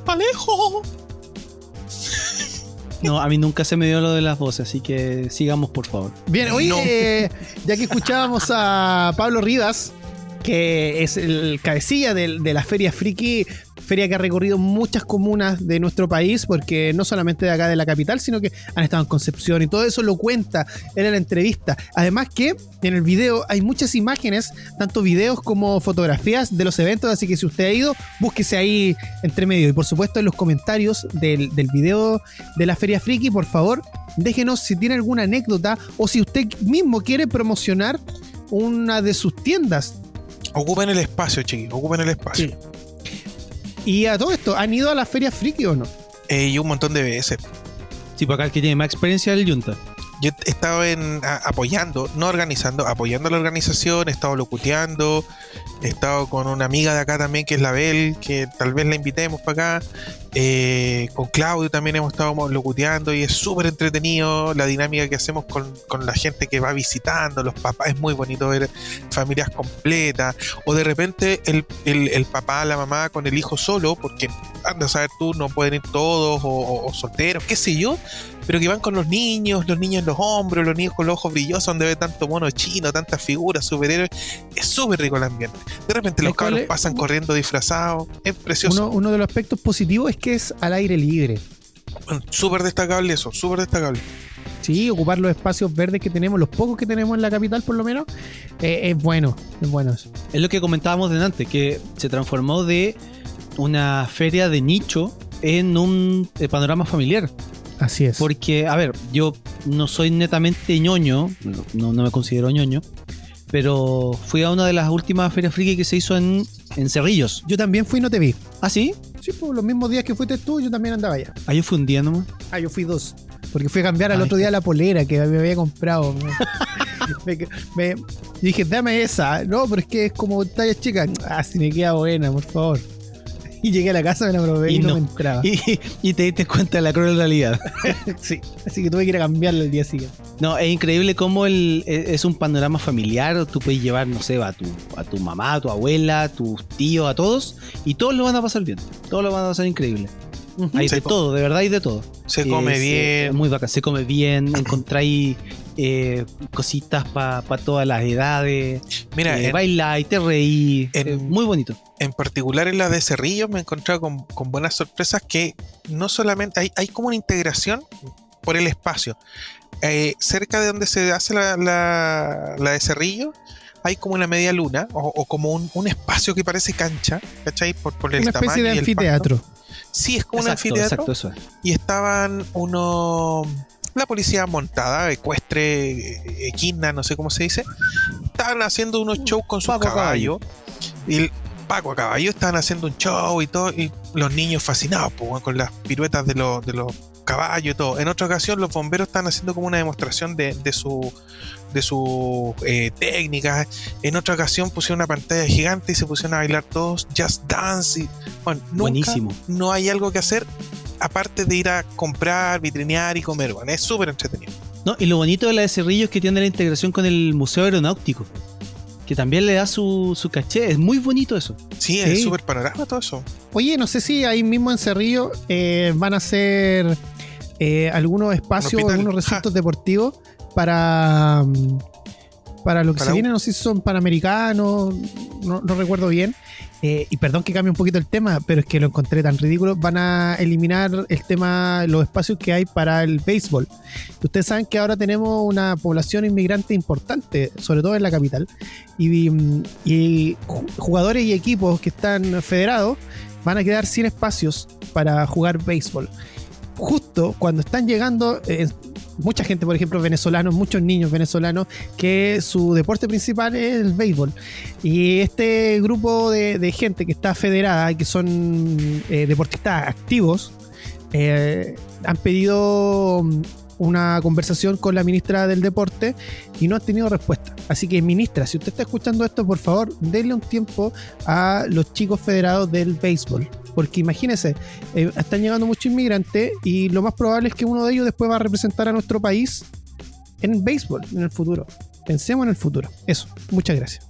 Alejo.
No, a mí nunca se me dio lo de las voces, así que sigamos, por favor.
Bien, oye,
No.
eh, ya que escuchábamos a Pablo Rivas, que es el cabecilla del- de, la Feria Friki, feria que ha recorrido muchas comunas de nuestro país, porque no solamente de acá de la capital, sino que han estado en Concepción y todo eso lo cuenta en la entrevista. Además que en el video hay muchas imágenes, tanto videos como fotografías de los eventos, así que si usted ha ido, búsquese ahí entre medio. Y por supuesto en los comentarios del, del video de la Feria Friki, por favor, déjenos si tiene alguna anécdota o si usted mismo quiere promocionar una de sus tiendas.
Ocupen el espacio, chiquillos, ocupen el espacio.
Sí. Y a todo esto, ¿han ido a la Feria Friki o no?
Eh, y un montón de veces.
Sí, por acá el que tiene más experiencia es el Yunta.
Yo he estado en, a- apoyando, no organizando, apoyando a la organización, he estado locuteando, he estado con una amiga de acá también que es la Bel, que tal vez la invitemos para acá. Eh, con Claudio también hemos estado locuteando y es súper entretenido la dinámica que hacemos con, con la gente que va visitando, los papás, es muy bonito ver familias completas, o de repente el, el- el papá, la mamá con el hijo solo, porque anda a saber tú, no pueden ir todos, o, o- o solteros, qué sé yo, pero que van con los niños, los niños en los hombros, los niños con los ojos brillosos, donde ve tanto mono chino, tantas figuras, superhéroes, es súper rico el ambiente. De repente los
¿Sabes cuál
cabros pasan corriendo disfrazados, es precioso.
Uno, uno de los aspectos positivos es que es al aire libre.
Bueno, Súper destacable eso, súper destacable.
Sí, ocupar los espacios verdes que tenemos, los pocos que tenemos en la capital por lo menos, eh, es bueno, es bueno eso.
Es lo que comentábamos delante, que se transformó de una feria de nicho en un eh, panorama familiar.
Así es.
Porque, a ver, yo no soy netamente ñoño, no, no me considero ñoño, pero fui a una de las últimas ferias friki que se hizo en, en Cerrillos.
Yo también fui y no te vi.
¿Ah, sí?
Sí, pues los mismos días que fuiste tú, yo también andaba allá.
Ah, yo fui un día nomás.
Ah, yo fui dos. Porque fui a cambiar al
Ay,
otro día la polera que me había comprado. (laughs) me, dije, dame esa. No, pero es que es como talla chica. Ah, si me queda buena, por favor. Y llegué a la casa, me la probé y,
Y
no,
no.
me entraba.
Y, y te diste cuenta de la cruel realidad. (laughs)
sí, así que tuve que ir a cambiarla el día siguiente.
No, es increíble cómo el, e- es un panorama familiar. Tú puedes llevar, no sé, a tu, a tu mamá, a tu abuela, a tus tíos, a todos, y todos lo van a pasar bien. Todos lo van a pasar increíble. Hay de todo, de verdad hay de todo.
Se come
Es, eh,
bien.
muy bacán, se come bien, encontráis eh, cositas para todas las edades.
Mira,
eh,
en,
bailáis, te reí.
en-
eh, muy bonito.
en particular en la de Cerrillos me he encontrado con, con buenas sorpresas que no solamente hay, hay como una integración por el espacio. Eh, cerca de donde se hace la, la, la de Cerrillo hay como una media luna o, o como un, un espacio que parece cancha, ¿cachai? Por, por el
Una
tamaño
especie de
y el. Sí, es como un
Exacto,
anfiteatro
exacto, eso es.
y estaban unos la policía montada, ecuestre, eh, equina, no sé cómo se dice, estaban haciendo unos shows con sus
Paco
caballos. Y el Paco a caballo estaban haciendo un show y todo, y los niños fascinados con las piruetas de los, de los caballos y todo. En otra ocasión, los bomberos estaban haciendo como una demostración de, de su de sus eh, técnicas. En otra ocasión pusieron una pantalla gigante y se pusieron a bailar todos Just Dance. Y, bueno, nunca
Buenísimo.
no hay algo que hacer aparte de ir a comprar, vitrinear y comer. Bueno, es súper entretenido.
No, y lo bonito de la de Cerrillo es que tiene la integración con el Museo Aeronáutico. Que también le da su, su caché. Es muy bonito eso.
Sí,
Sí.
es súper panorama todo eso.
Oye, no sé si ahí mismo en Cerrillo eh, van a hacer eh, algunos espacios, algunos (laughs) recintos deportivos para, mm, para lo que
Para
se
un-
viene, no sé si son panamericanos, no, no recuerdo bien. Eh, y perdón que cambie un poquito el tema, pero es que lo encontré tan ridículo. Van a eliminar el tema, los espacios que hay para el béisbol. Ustedes saben que ahora tenemos una población inmigrante importante, sobre todo en la capital. Y, mm, y jugadores y equipos que están federados van a quedar sin espacios para jugar béisbol. Justo cuando están llegando, eh, mucha gente, por ejemplo, venezolanos, muchos niños venezolanos, que su deporte principal es el béisbol. Y este grupo de, gente que está federada, que son eh, deportistas activos, eh, han pedido una conversación con la ministra del deporte y no han tenido respuesta. Así que, ministra, si usted está escuchando esto, por favor, denle un tiempo a los chicos federados del béisbol. Porque imagínense, eh, están llegando muchos inmigrantes y lo más probable es que uno de ellos después va a representar a nuestro país en béisbol en el futuro. Pensemos en el futuro. Eso, muchas gracias.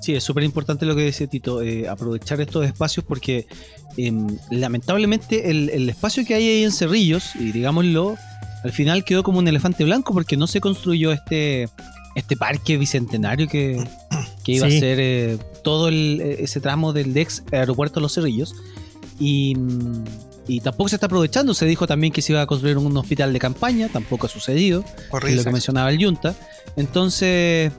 Sí, es súper importante lo que dice Tito, eh, aprovechar estos espacios porque em, lamentablemente el, el espacio que hay ahí en Cerrillos, y digámoslo, al final quedó como un elefante blanco porque no se construyó este, este parque bicentenario que, (clears throat) que iba
Sí.
a ser eh, todo el- ese tramo del ex aeropuerto de Los Cerrillos. Y, y tampoco se está aprovechando. Se dijo también que se iba a construir un hospital de campaña, tampoco ha sucedido, que es lo que mencionaba el Yunta. Entonces,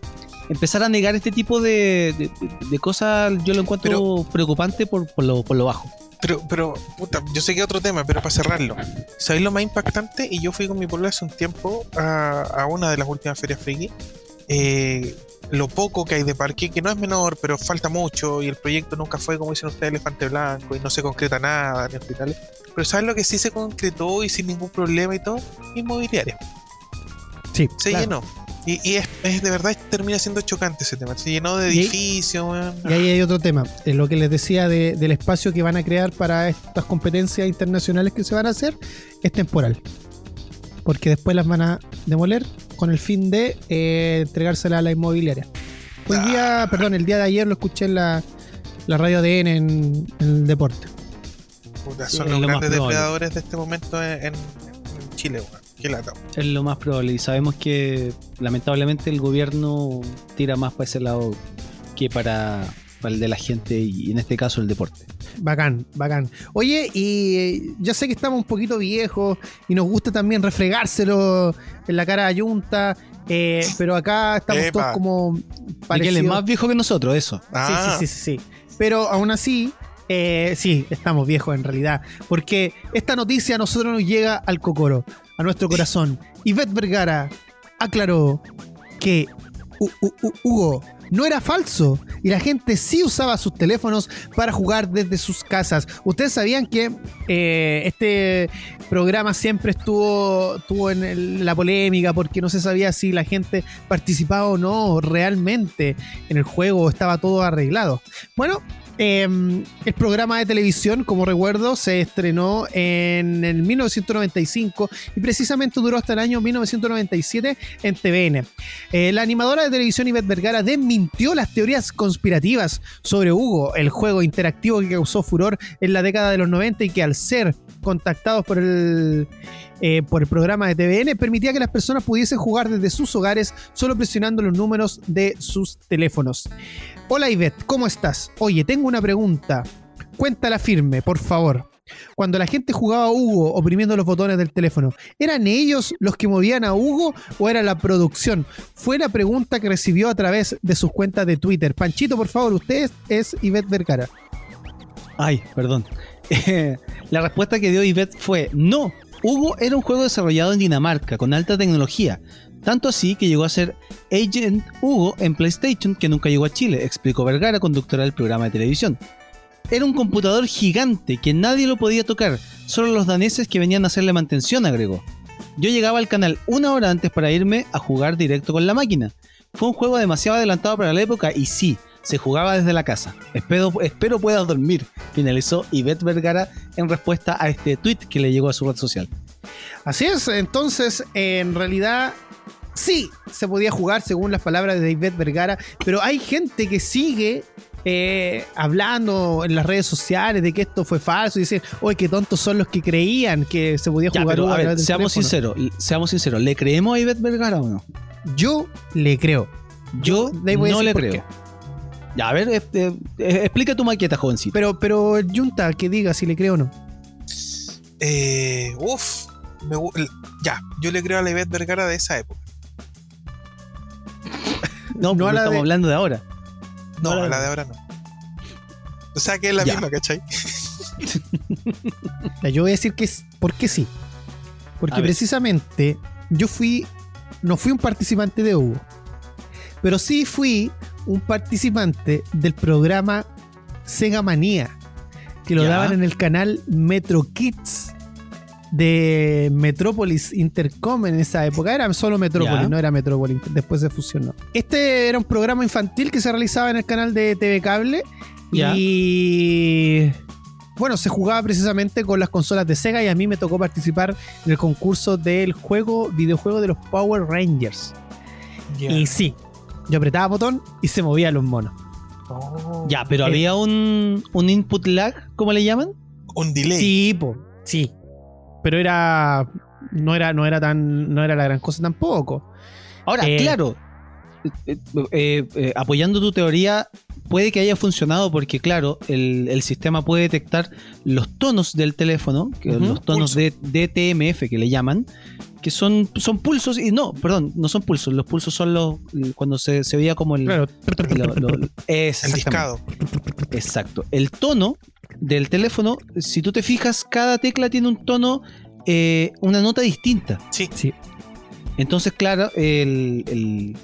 empezar a negar este tipo de, de- de cosas yo lo encuentro
Pero-
preocupante por, por lo, por lo bajo.
Pero, pero, puta, yo sé que es otro tema, pero para cerrarlo. ¿Sabéis lo más impactante? Y yo fui con mi pueblo hace un tiempo a, a una de las últimas ferias friki. Eh, lo poco que hay de parque, que no es menor, pero falta mucho. Y el proyecto nunca fue, como dicen ustedes, elefante blanco. Y no se concreta nada ni hospitales. Pero ¿sabes lo que sí se concretó y sin ningún problema y todo? Inmobiliaria.
Sí,
Se
claro.
llenó. Y, y es, es de verdad termina siendo chocante ese tema. Se llenó de
Y-
edificios.
Y ahí hay otro tema, eh, lo que les decía de- del espacio que van a crear para estas competencias internacionales que se van a hacer es temporal. Porque después las van a demoler con el fin de eh, entregársela a la inmobiliaria. Hoy día, perdón, el día de ayer lo escuché en la, la radio ADN en, en el deporte.
Puta, son los
lo
grandes depredadores de este momento en, en- en Chile, weón. Qué lata.
Es lo más probable. Y sabemos que lamentablemente el gobierno tira más para ese lado que para, para el de la gente y en este caso el deporte.
Bacán, bacán. Oye, y eh, ya sé que estamos un poquito viejos y nos gusta también refregárselo en la cara a Junta, eh, pero acá estamos
Epa.
todos como
Y que él es
parecidos.
más viejo que nosotros, eso.
Ah,
Sí, sí, sí, sí, sí. Pero aún así, eh, sí, estamos viejos en realidad. Porque esta noticia a nosotros nos llega al cocoro, a nuestro corazón. Ivette Vergara aclaró que Hugo no era falso y la gente sí usaba sus teléfonos para jugar desde sus casas. Ustedes sabían que eh, este programa siempre estuvo, en la polémica porque no se sabía si la gente participaba o no realmente en el juego, estaba todo arreglado. Bueno, eh, el programa de televisión, como recuerdo, se estrenó en el 1995 y precisamente duró hasta el año 1997 en TVN. Eh, la animadora de televisión Ivette Vergara desmintió las teorías conspirativas sobre Hugo, el juego interactivo que causó furor en la década de los 90 y que al ser contactados por el, eh, por el programa de TVN permitía que las personas pudiesen jugar desde sus hogares solo presionando los números de sus teléfonos. Hola Ivette, ¿cómo estás? Oye, tengo una pregunta. Cuéntala firme, por favor. Cuando la gente jugaba a Hugo oprimiendo los botones del teléfono, ¿eran ellos los que movían a Hugo o era la producción? Fue la pregunta que recibió a través de sus cuentas de Twitter. Panchito, por favor, usted es, Ivette Vergara.
Ay, perdón. (laughs) la respuesta que dio Yvette fue no. Hugo era un juego desarrollado en Dinamarca con alta tecnología. Tanto así que llegó a ser Agent Hugo en PlayStation que nunca llegó a Chile, explicó Vergara, conductora del programa de televisión. Era un computador gigante que nadie lo podía tocar, solo los daneses que venían a hacerle mantención, agregó. Yo llegaba al canal una hora antes para irme a jugar directo con la máquina. Fue un juego demasiado adelantado para la época y sí, se jugaba desde la casa. Espero, espero puedas dormir, finalizó Ivette Vergara en respuesta a este tweet que le llegó a su red social.
Así es, entonces en realidad sí se podía jugar según las palabras de Ivette Vergara, pero hay gente que sigue eh, hablando en las redes sociales de que esto fue falso y dicen, oye, qué tontos son los que creían que se podía
Ya,
jugar
pero a ver, seamos
teléfono".
sinceros, seamos sinceros, ¿le creemos a Ivette Vergara o no?
Yo le creo.
Yo no le creo.
qué.
Ya, a ver, eh, eh, explica tu maqueta, jovencito.
Pero, pero Junta, que diga si le creo o no.
Eh, uf, me el- ya, yo le creo a la Ivette Vergara de esa época.
no,
no a la
estamos
de-
hablando de ahora.
No,
No,
a la de ahora no. O sea que es la
Ya.
misma, ¿cachai? (laughs)
Yo voy a decir que es porque sí.
A
Porque precisamente yo fui, no fui un participante de Hugo, pero sí fui un participante del programa Sega Manía, que lo
Ya.
daban en el canal Metro Kids de Metrópolis Intercom en esa época. Era solo Metrópolis, no era Metrópolis, después se fusionó. Este era un programa infantil que se realizaba en el canal de TV Cable
Ya.
y bueno, se jugaba precisamente con las consolas de Sega y a mí me tocó participar en el concurso del juego, videojuego de los Power Rangers. Y sí, yo apretaba botón y se movían los monos.
Oh,
Ya, pero
Eh.
había un, un input lag, ¿cómo le llaman?
un delay.
Sí, po, sí. Pero era. No era, no era tan. No era la gran cosa tampoco.
Ahora,
Eh.
claro, eh, eh, eh, apoyando tu teoría, puede que haya funcionado porque, claro, el, el sistema puede detectar los tonos del teléfono, que los tonos de DTMF que le llaman, que son, son pulsos, y no, perdón, no son pulsos, los pulsos son los, cuando se, se veía como el...
Claro.
lo- lo-
el discado.
Exacto. El tono del teléfono, si tú te fijas, cada tecla tiene un tono, eh, una nota distinta.
Sí.
Sí.
Entonces, claro, el,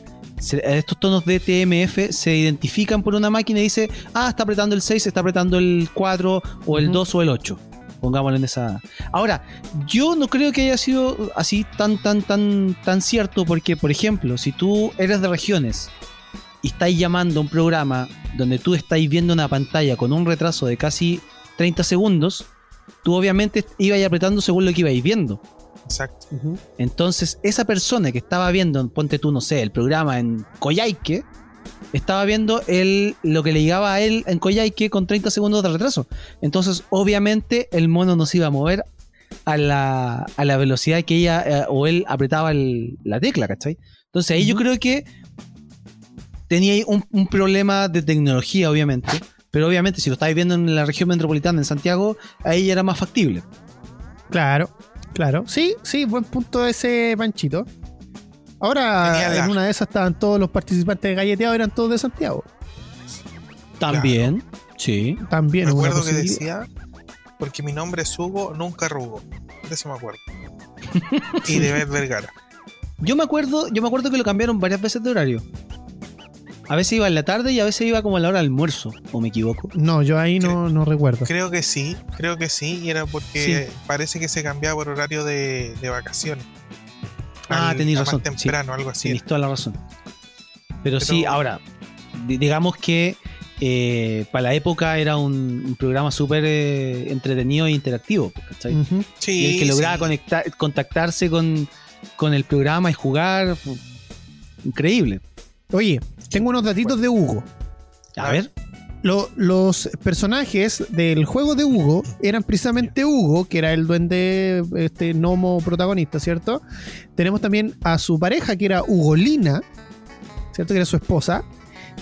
estos tonos de TMF se identifican por una máquina y dice, ah, está apretando el 6, está apretando el 4 o el
Ujú.
2 o el 8. Pongámoslo en esa. Ahora, yo no creo que haya sido así tan, tan, tan, tan cierto, porque, por ejemplo, si tú eres de regiones y estáis llamando a un programa donde tú estáis viendo una pantalla con un retraso de casi 30 segundos, tú obviamente ibas apretando según lo que ibais viendo.
Exacto.
Entonces, esa persona que estaba viendo, ponte tú, no sé, el programa en Coyhaique, estaba viendo el, lo que le llegaba a él en Coyhaique con 30 segundos de retraso. Entonces, obviamente, el mono no se iba a mover a la, a la velocidad que ella eh, o él apretaba el- la tecla, ¿cachai? Entonces, ahí yo creo que tenía ahí un, un problema de tecnología, obviamente. Pero obviamente, si lo estáis viendo en la región metropolitana, en Santiago, ahí era más factible.
Claro, claro. Sí, sí, buen punto ese Panchito. Ahora, en una de esas estaban todos los participantes de Galleteado, eran todos de Santiago.
También, sí.
También hubo una
Recuerdo que decía, porque mi nombre es Hugo, nunca arrugo. De eso me acuerdo. (laughs) y de Beth Vergara.
Yo me acuerdo, yo me acuerdo que lo cambiaron varias veces de horario. A veces iba en la tarde y a veces iba como a la hora del almuerzo, o me equivoco.
No, yo ahí no, no recuerdo.
Creo que sí, creo que sí, y era porque parece que se cambiaba por horario de, de vacaciones.
Ah,
Al-
tenéis razón, sí.
temprano, algo así.
Tienes toda la razón. Pero,
Pero-
sí, ahora, di- digamos que eh, para la época era un, un programa súper eh, entretenido e interactivo.
Sí,
y el que lograba
sí.
conectar, contactarse con, con el programa y jugar, increíble.
Oye, tengo unos datitos de Hugo.
A ver,
Lo- los personajes del juego de Hugo eran precisamente Hugo, que era el duende, este gnomo protagonista, ¿cierto? Tenemos también a su pareja, que era Ugolina, ¿cierto? Que era su esposa.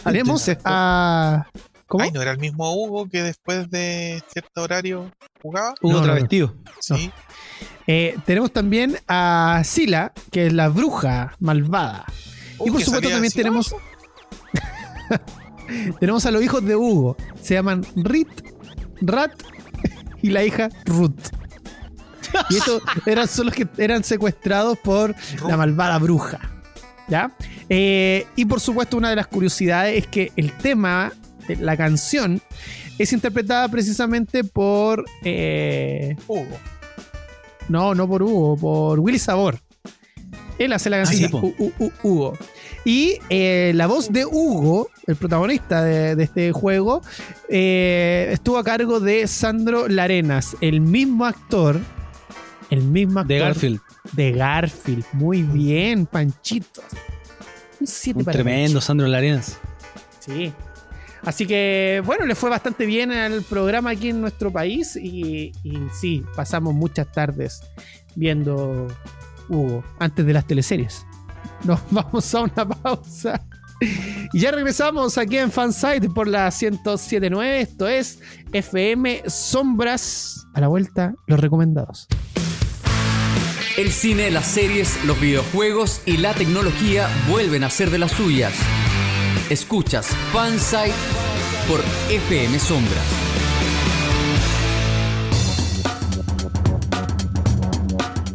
Tenemos
Incesto.
a. ¿Cómo?
Ay, no era el mismo Hugo que después de cierto horario jugaba.
Hugo
No, no, no.
travestido.
Sí.
Eh, tenemos también a Sila, que es la bruja malvada. y por supuesto también tenemos. (laughs) (laughs) tenemos a los hijos de Hugo. Se llaman Rit, Rat y la hija Ruth. Y estos (laughs) eran son los que eran secuestrados por la malvada bruja. ¿Ya? Eh, y por supuesto, una de las curiosidades es que el tema, la canción, es interpretada precisamente por. eh,
Hugo.
no, no por Hugo, por Willy Sabor. Él hace la canción
sí,
U- U- Hugo. Y eh, la voz de Hugo, el protagonista de, de este juego, eh, estuvo a cargo de Sandro Larenas, el mismo actor. El mismo actor
De Garfield.
de Garfield. Muy bien, Panchito. Un 7
Un
para
tremendo Sandro Larenas.
Sí. Así que, bueno, le fue bastante bien al programa aquí en nuestro país. Y, y sí, pasamos muchas tardes viendo Hugo antes de las teleseries. Nos (laughs) vamos a una pausa. Y ya regresamos aquí en Fansite por la 1079. Esto es FM Sombras. A la vuelta, los recomendados.
El cine, las series, los videojuegos y la tecnología vuelven a ser de las suyas. Escuchas Fansite por FM Sombras.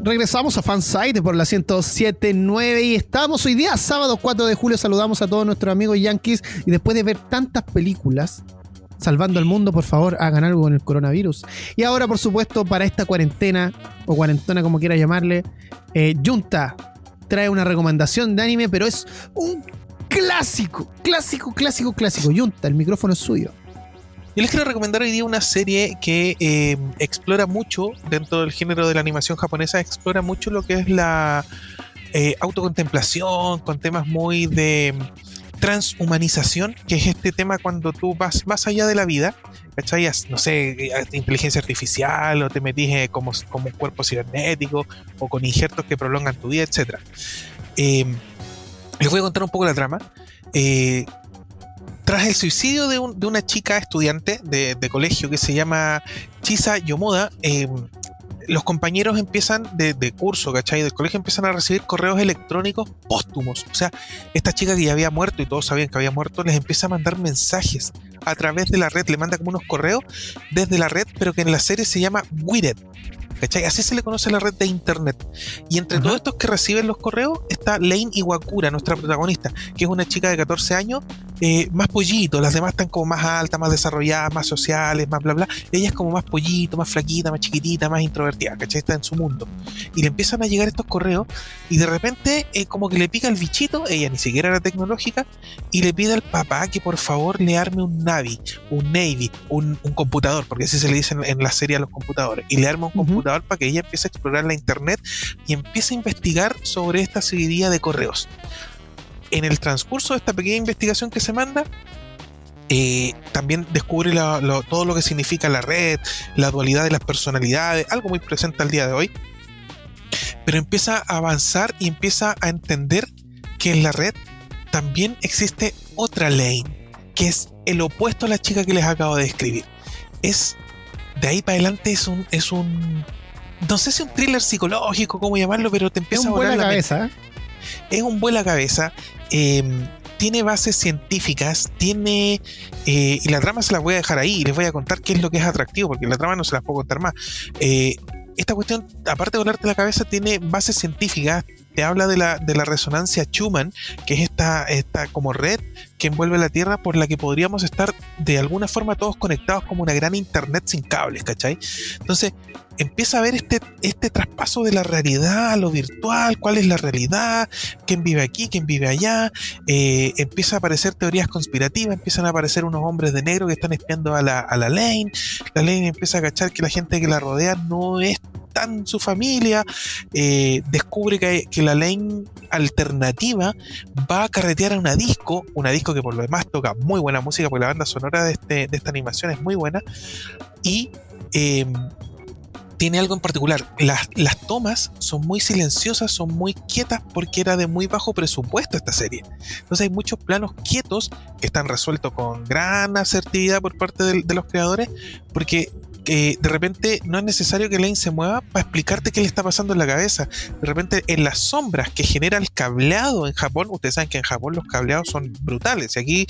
Regresamos a Fansite por la 1079 y estamos hoy día, sábado 4 de julio. Saludamos a todos nuestros amigos yankees y después de ver tantas películas, salvando al mundo, por favor, hagan algo con el coronavirus. Y ahora, por supuesto, para esta cuarentena, o cuarentena como quiera llamarle, eh, Junta trae una recomendación de anime, pero es un clásico, clásico, clásico, clásico. Junta, el micrófono es suyo.
Yo les quiero recomendar hoy día una serie que eh, explora mucho, dentro del género de la animación japonesa, explora mucho lo que es la eh, autocontemplación, con temas muy de, transhumanización, que es este tema cuando tú vas más allá de la vida, ¿cachai? No sé, inteligencia artificial o te metís como, como un cuerpo cibernético o con injertos que prolongan tu vida, etc. Eh, les voy a contar un poco la trama. Eh, tras el suicidio de, una chica estudiante de, colegio que se llama Chisa Yomoda, eh, los compañeros empiezan de, curso, ¿cachai? Del colegio empiezan a recibir correos electrónicos póstumos. O sea, esta chica que ya había muerto y todos sabían que había muerto, les empieza a mandar mensajes a través de la red. Le manda como unos correos desde la red, pero que en la serie se llama Wired. ¿Cachai? Así se le conoce la red de internet. Y entre todos estos que reciben los correos está Lane Iwakura, nuestra protagonista, que es una chica de 14 años, eh, más pollito. Las demás están como más altas, más desarrolladas, más sociales, más bla bla. Ella es como más pollito, más flaquita, más chiquitita, más introvertida, ¿cachai? Está en su mundo. Y le empiezan a llegar estos correos y de repente eh, como que le pica el bichito, ella ni siquiera era tecnológica, y le pide al papá que por favor le arme un Navi, un Navy, un, computador, porque así se le dice en, la serie a los computadores. Y le arma un computador para que ella empiece a explorar la internet y empiece a investigar sobre esta seguidilla de correos. En el transcurso de esta pequeña investigación que se manda, eh, también descubre todo lo que significa la red, la dualidad de las personalidades, algo muy presente al día de hoy. Pero empieza a avanzar y empieza a entender que en la red también existe otra ley, que es el opuesto a la chica que les acabo de describir. Es de ahí para adelante es un, es un no sé si un thriller psicológico, cómo llamarlo, pero te empieza
a
volar
la cabeza.
Es un vuela cabeza. Em, tiene bases científicas, tiene. Eh, y la trama se la voy a dejar ahí y les voy a contar qué es lo que es atractivo, porque la trama no se las puedo contar más. Eh, esta cuestión, aparte de volarte la cabeza, tiene bases científicas, te habla de la, de la resonancia Schumann, que es esta, esta como red que envuelve la Tierra por la que podríamos estar de alguna forma todos conectados como una gran internet sin cables, ¿cachai? Entonces empieza a ver este, este traspaso de la realidad a lo virtual, cuál es la realidad, quién vive aquí, quién vive allá, eh, empieza a aparecer teorías conspirativas, empiezan a aparecer unos hombres de negro que están espiando a la, a la Lane, la Lane empieza a cachar que la gente que la rodea no es tan su familia, eh, descubre que, que, la Lane alternativa va a carretear a una disco, una disco que por lo demás toca muy buena música, porque la banda sonora de, este, de esta animación es muy buena, y em, tiene algo en particular. Las, las, tomas son muy silenciosas, son muy quietas porque era de muy bajo presupuesto esta serie. Entonces hay muchos planos quietos que están resueltos con gran asertividad por parte de los creadores porque de repente no es necesario que Lane se mueva para explicarte qué le está pasando en la cabeza. De repente en las sombras que genera el cableado en Japón, ustedes saben que en Japón los cableados son brutales y aquí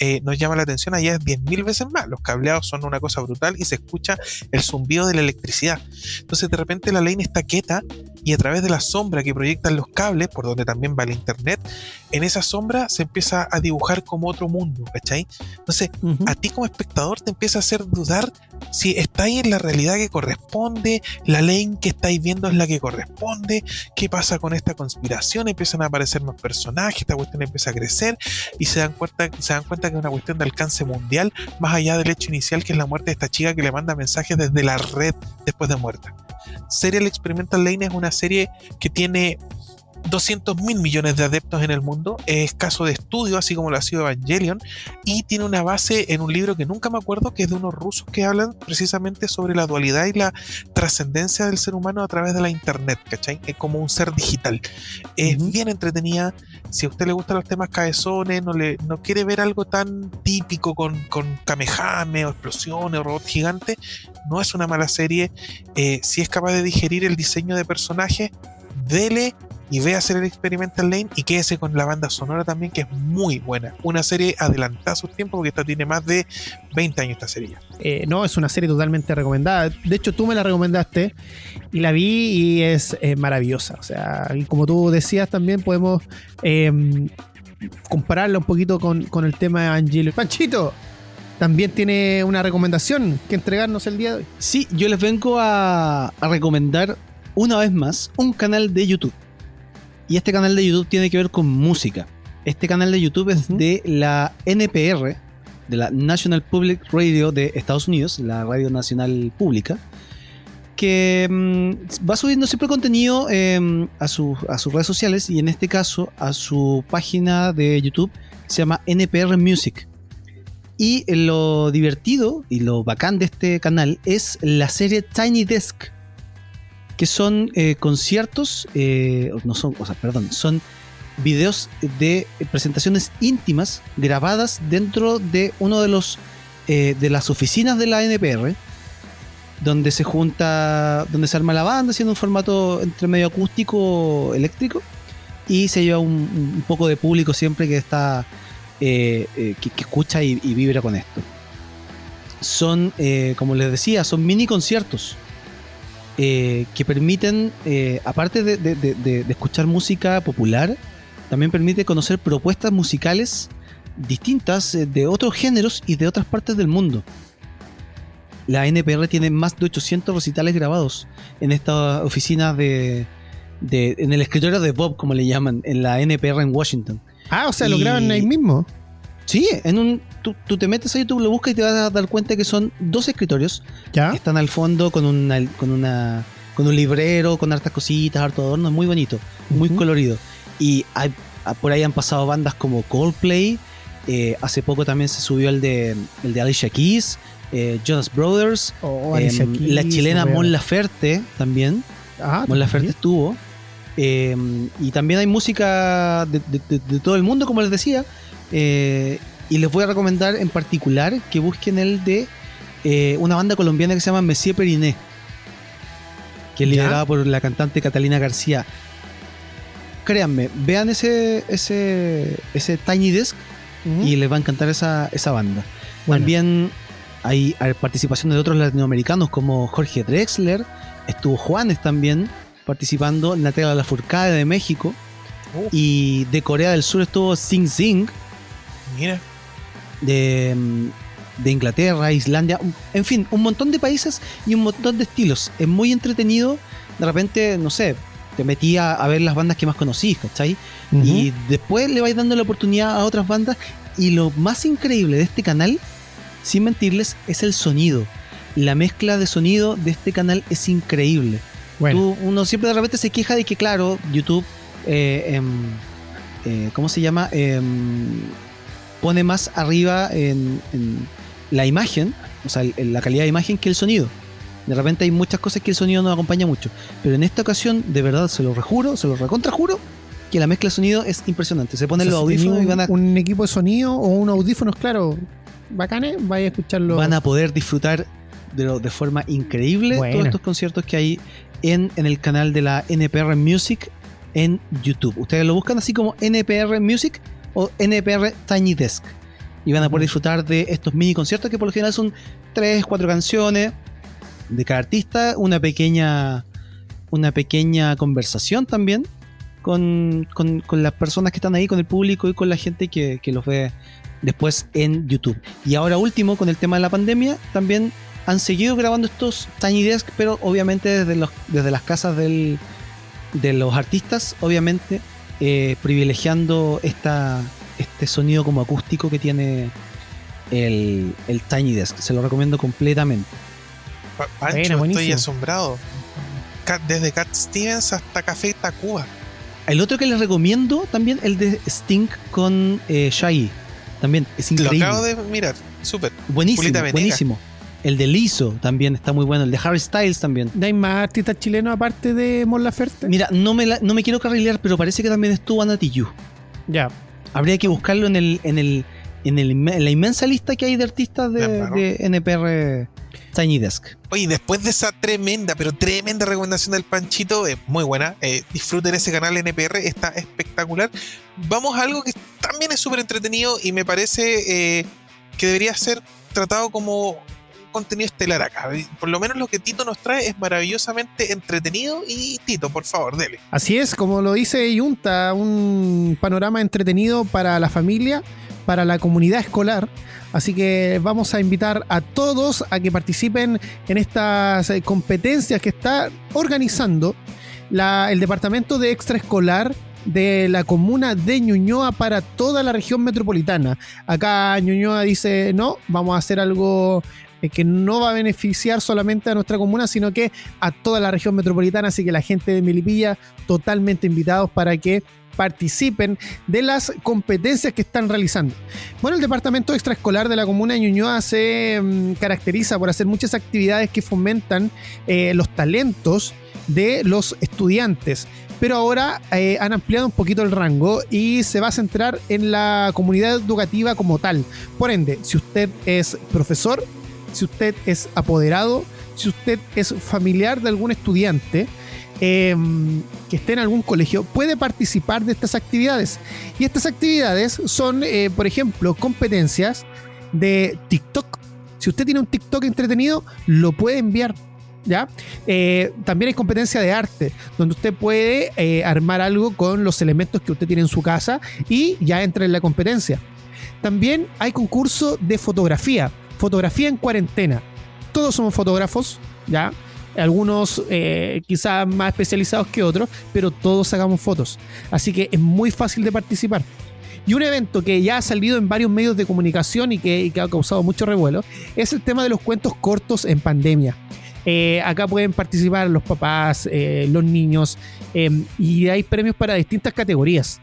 eh, nos llama la atención, allá es 10.000 veces más. Los cableados son una cosa brutal y se escucha el zumbido de la electricidad. Entonces de repente la Lane está quieta y a través de la sombra que proyectan los cables, por donde también va el internet, en esa sombra se empieza a dibujar como otro mundo, ¿cachai? Entonces, a ti como espectador te empieza a hacer dudar si estáis en la realidad que corresponde, la ley que estáis viendo es la que corresponde, qué pasa con esta conspiración, empiezan a aparecer más personajes, esta cuestión empieza a crecer y se dan cuenta, se dan cuenta que es una cuestión de alcance mundial, más allá del hecho inicial que es la muerte de esta chica que le manda mensajes desde la red después de muerta. Serial Experimental Lane es una serie que tiene 200 mil millones de adeptos en el mundo, es caso de estudio, así como lo ha sido Evangelion, y tiene una base en un libro que nunca me acuerdo, que es de unos rusos que hablan precisamente sobre la dualidad y la trascendencia del ser humano a través de la internet, ¿cachai? Es como un ser digital. Es bien entretenida, si a usted le gustan los temas cabezones, no, le, no quiere ver algo tan típico con, con kamehame o explosiones o robots gigantes, no es una mala serie. Eh, si es capaz de digerir el diseño de personajes, dele y ve a hacer el Experimental Lane y quédese con la banda sonora también, que es muy buena. Una serie adelantada a su tiempo, porque esta tiene más de 20 años esta serie.
Eh, no, es una serie totalmente recomendada. De hecho, tú me la recomendaste y la vi y es eh, maravillosa. O sea, y como tú decías también, podemos em, compararla un poquito con, el tema de Angelo. Panchito, también tiene una recomendación que entregarnos el día de hoy.
Sí, yo les vengo a, a recomendar una vez más un canal de YouTube. Y este canal de YouTube tiene que ver con música. Este canal de YouTube es de la NPR, de la National Public Radio de Estados Unidos, la Radio Nacional Pública. porque mm, va subiendo siempre contenido em, a sus redes sociales y en este caso a su página de YouTube se llama NPR Music. Y lo divertido y lo bacán de este canal es la serie Tiny Desk, que son eh, conciertos, eh, no son, o sea, perdón, son videos de presentaciones íntimas grabadas dentro de uno de los eh, de las oficinas de la NPR donde se junta, donde se arma la banda haciendo un formato entre medio acústico eléctrico y se lleva un, poco de público siempre que está eh, eh, que, escucha y, y vibra con esto. Son, como les decía, son mini conciertos eh, que permiten, eh, aparte de, de- de- de- de escuchar música popular, también permite conocer propuestas musicales distintas eh, de otros géneros y de otras partes del mundo. La NPR tiene más de 800 recitales grabados en esta oficina de, de- en el escritorio de Bob, como le llaman, en la NPR en Washington.
Ah, o sea, lo graban ahí mismo.
Sí, en un, tú, tú te metes a YouTube, lo buscas y te vas a dar cuenta que son dos escritorios
¿Ya?
están al fondo con una, con una con un librero, con hartas cositas, harto adorno, muy bonito, muy colorido. Y hay- a- por ahí han pasado bandas como Coldplay, eh, hace poco también se subió el de, el de Alicia Keys, eh, Jonas Brothers,
Oh,
em,
Keys,
la chilena
wea.
Mon Laferte también,
Ah,
Mon Laferte estuvo. em, y también hay música de- de todo el mundo, como les decía. Eh, y les voy a recomendar en particular que busquen el de eh, una banda colombiana que se llama Monsieur Periné, que es liderada por la cantante Catalina García. Créanme, vean ese, ese, ese Tiny Desk y les va a encantar esa, esa banda.
Bueno.
También hay, hay participación de otros latinoamericanos como Jorge Drexler, estuvo Juanes también participando, Natalia Lafourcade de México
Uh.
y de Corea del Sur estuvo Sing Sing
Mira,
de, de Inglaterra, Islandia, en fin, un montón de países y un montón de estilos. Es muy entretenido, de repente, no sé, te metí a, a ver las bandas que más conocís, ¿cachai? Y después le vais dando la oportunidad a otras bandas. Y lo más increíble de este canal, sin mentirles, es el sonido. La mezcla de sonido de este canal es increíble.
bueno,
Tú- uno siempre de repente se queja de que, claro, YouTube, eh, em, eh, ¿cómo se llama? Pone más arriba en, en la imagen, o sea, en la calidad de imagen que el sonido. De repente hay muchas cosas que el sonido no acompaña mucho. Pero en esta ocasión, de verdad, se lo rejuro, se lo recontrajuro, que la mezcla de sonido es impresionante. Se
o
ponen
sea,
los
si
audífonos y van a,
un equipo de sonido o unos audífonos, claro, bacanes, vaya a escucharlo.
van a poder disfrutar de, lo- de forma increíble todos estos conciertos que hay en, en el canal de la NPR Music en YouTube. Ustedes lo buscan así como NPR Music o NPR Tiny Desk. Y van a poder disfrutar de estos mini conciertos que por lo general son 3, 4 canciones de cada artista, una pequeña, una pequeña conversación también con, con- con las personas que están ahí, con el público y con la gente que, que los ve después en YouTube. Y ahora último, con el tema de la pandemia, también han seguido grabando estos Tiny Desk, pero obviamente desde, los, desde las casas del- de los artistas, obviamente eh, privilegiando esta, este sonido como acústico que tiene el, el Tiny Desk. Se lo recomiendo completamente.
Pa- Pancho, estoy asombrado. Desde Cat Stevens hasta Café Tacuba.
El otro que les recomiendo también, el de Sting con eh, Shaggy. También es
Lo
increíble.
acabo de mirar. Súper.
Buenísimo, buenísimo. El de Lizzo también está muy bueno. El de Harry Styles también.
¿Hay más artistas chilenos aparte de Mon Laferte?
Mira, no me, la- no me quiero carrilear, pero parece que también estuvo Ana Tijoux.
Ya.
Habría que buscarlo en el, en el, en el en la inmensa lista que hay de artistas de, NPR Tiny Desk.
Oye, después de esa tremenda, pero tremenda recomendación del Panchito, eh, muy buena. eh, disfruten ese canal NPR, está espectacular. Vamos a algo que también es súper entretenido y me parece eh, que debería ser tratado como contenido estelar acá. Por lo menos lo que Tito nos trae es maravillosamente entretenido y Tito, por favor, dele.
Así es, como lo dice Junta, un panorama entretenido para la familia, para la comunidad escolar. Así que vamos a invitar a todos a que participen en estas eh, competencias que está organizando el Departamento de Extraescolar de la comuna de Ñuñoa para toda la región metropolitana. Acá Ñuñoa dice, no, vamos a hacer algo que no va a beneficiar solamente a nuestra comuna, sino que a toda la región metropolitana. Así que la gente de Milipilla totalmente invitados para que participen de las competencias que están realizando. Bueno, el departamento extraescolar de la comuna de Ñuñoa se mm, caracteriza por hacer muchas actividades que fomentan eh, los talentos de los estudiantes. Pero ahora eh, han ampliado un poquito el rango y se va a centrar en la comunidad educativa como tal. Por ende, si usted es profesor, si usted es apoderado, si usted es familiar de algún estudiante, Em, que esté en algún colegio puede participar de estas actividades. Y estas actividades son, eh, por ejemplo, competencias de TikTok. Si usted tiene un TikTok entretenido, lo puede enviar. ¿Ya? Eh, también hay competencia de arte, donde usted puede eh, armar algo con los elementos que usted tiene en su casa y ya entra en la competencia. También hay concurso de fotografía, fotografía en cuarentena. Todos somos fotógrafos, ¿ya? algunos eh, quizás más especializados que otros, pero todos sacamos fotos. Así que es muy fácil de participar. Y un evento que ya ha salido en varios medios de comunicación y que, ha causado mucho revuelo es el tema de los cuentos cortos en pandemia. Eh, acá pueden participar los papás, eh, los niños, y hay premios para distintas categorías.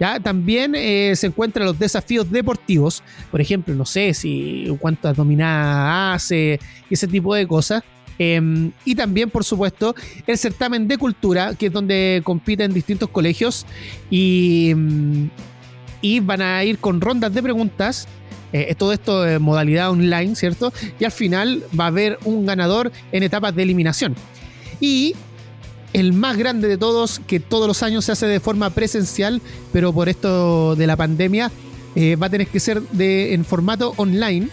¿Ya? También se encuentran los desafíos deportivos, por ejemplo, no sé si cuántas dominadas hace, ese tipo de cosas. Em, y también, por supuesto, el certamen de cultura, que es donde compiten distintos colegios y, mm, y van a ir con rondas de preguntas. Eh, todo esto en modalidad online, ¿cierto? Y al final va a haber un ganador en etapas de eliminación. Y el más grande de todos, que todos los años se hace de forma presencial, pero por esto de la pandemia, eh, va a tener que ser de, en formato online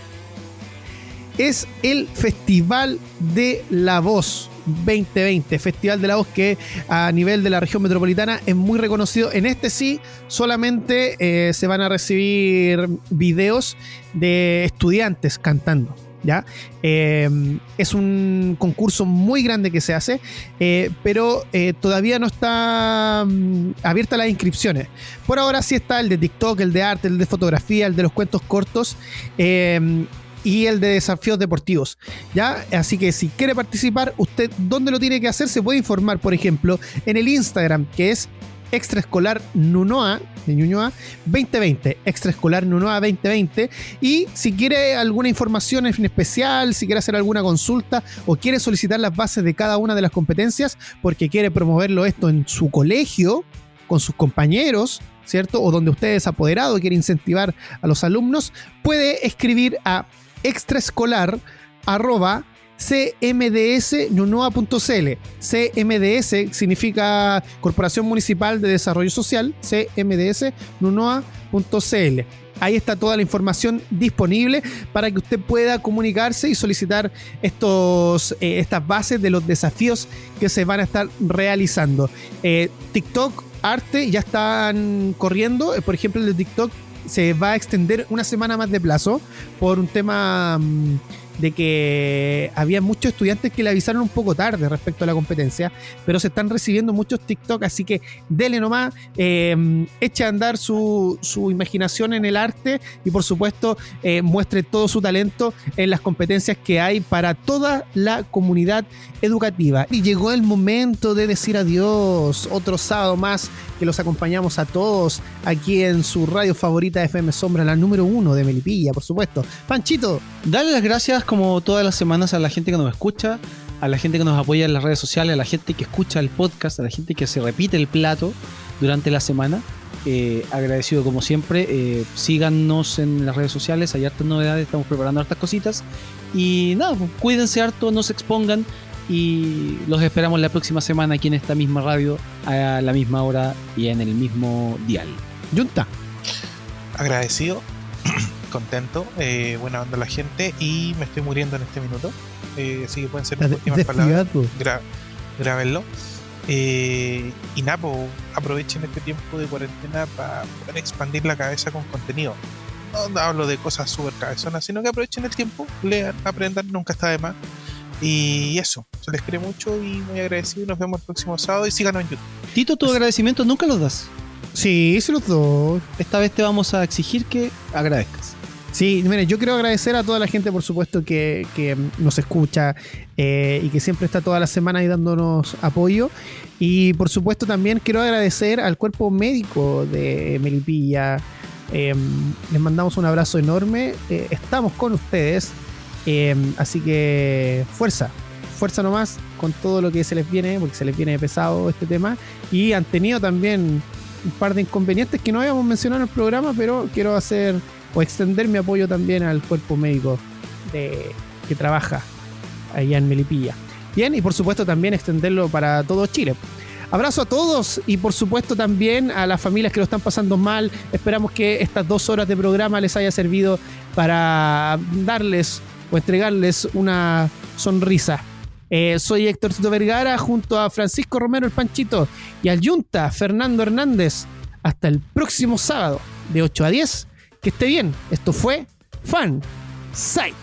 es el Festival de la Voz 2020, Festival de la Voz que a nivel de la región metropolitana es muy reconocido. En este sí, solamente eh, se van a recibir videos de estudiantes cantando. ¿Ya? Eh, es un concurso muy grande que se hace, eh, pero todavía no está mm, abierta las inscripciones. Por ahora sí está el de TikTok, el de arte, el de fotografía, el de los cuentos cortos y el de desafíos deportivos. ¿ya? Así que si quiere participar, usted dónde lo tiene que hacer, se puede informar, por ejemplo, en el Instagram, que es extraescolar Nunoa de Ñuñoa 2020, extraescolar Nunoa 2020. Y si quiere alguna información en especial, si quiere hacer alguna consulta o quiere solicitar las bases de cada una de las competencias, porque quiere promoverlo esto en su colegio, con sus compañeros, ¿cierto? O donde usted es apoderado quiere incentivar a los alumnos, puede escribir a extraescolar arroba cmdsnunoa.cl. CMDS significa Corporación Municipal de Desarrollo Social, cmdsnunoa.cl. Ahí está toda la información disponible para que usted pueda comunicarse y solicitar estos, eh, estas bases de los desafíos que se van a estar realizando. Eh, TikTok, arte, ya están corriendo. Eh, por ejemplo, el de TikTok se va a extender una semana más de plazo por un tema mm, de que había muchos estudiantes que le avisaron un poco tarde respecto a la competencia, pero se están recibiendo muchos TikTok, así que dele nomás, eh, eche a andar su, imaginación en el arte y por supuesto eh, muestre todo su talento en las competencias que hay para toda la comunidad educativa. Y llegó el momento de decir adiós, otro sábado más que los acompañamos a todos aquí en su radio favorita FM Sombra, la número uno de Melipilla, por supuesto. Panchito.
Dale las gracias como todas las semanas a la gente que nos escucha, a la gente que nos apoya en las redes sociales, a la gente que escucha el podcast, a la gente que se repite el plato durante la semana. Eh, agradecido como siempre. Eh, síganos en las redes sociales, hay hartas novedades, estamos preparando hartas cositas. Y nada, pues, cuídense harto, no se expongan. Y los esperamos la próxima semana aquí en esta misma radio, a la misma hora y en el mismo dial.
Junta.
Agradecido contento, eh, buena onda la gente y me estoy muriendo en este minuto. Eh, así que pueden ser mis últimas palabras. grábenlo. Eh, y Napo, aprovechen este tiempo de cuarentena para poder expandir la cabeza con contenido. No hablo de cosas súper cabezonas, sino que aprovechen el tiempo, lean, aprendan, nunca está de más. Y eso, se les quiere mucho y muy agradecido. Nos vemos el próximo sábado y síganos en YouTube.
Tito, tu agradecimiento nunca los das.
Sí, se los doy.
Esta vez te vamos a exigir que agradezcas.
Sí, mire, yo quiero agradecer a toda la gente, por supuesto, que, que nos escucha eh, y que siempre está toda la semana ahí dándonos apoyo. Y por supuesto también quiero agradecer al cuerpo médico de Melipilla. Eh, les mandamos un abrazo enorme. Eh, estamos con ustedes. Eh, así que fuerza, fuerza nomás con todo lo que se les viene, porque se les viene pesado este tema. Y han tenido también un par de inconvenientes que no habíamos mencionado en el programa, pero quiero hacer o extender mi apoyo también al cuerpo médico de, que trabaja allá en Melipilla. Bien, y por supuesto también extenderlo para todo Chile. Abrazo a todos y por supuesto también a las familias que lo están pasando mal. Esperamos que estas dos horas de programa les haya servido para darles o entregarles una sonrisa. Eh, soy Héctor Tito Vergara junto a Francisco Romero el Panchito y al Yunta Fernando Hernández. Hasta el próximo sábado de 8 a 10 que esté bien. Esto fue Fan Site.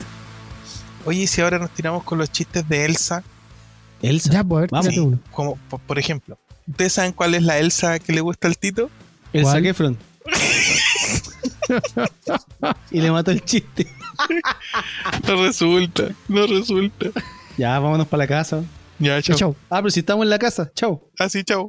Oye, ¿y si ahora nos tiramos con los chistes de Elsa,
Elsa.
Ya, pues, a ver,
Vamos.
tírate uno.
como por, por ejemplo, ¿ustedes saben cuál es la Elsa que le gusta al Tito?
Elsa
¿Cuál?
Kefron. (laughs) y le mató el chiste.
No resulta, no resulta.
Ya, vámonos para la casa.
Ya, chao.
Chau.
Ah, pero si estamos en la casa. Chau.
Así, chao.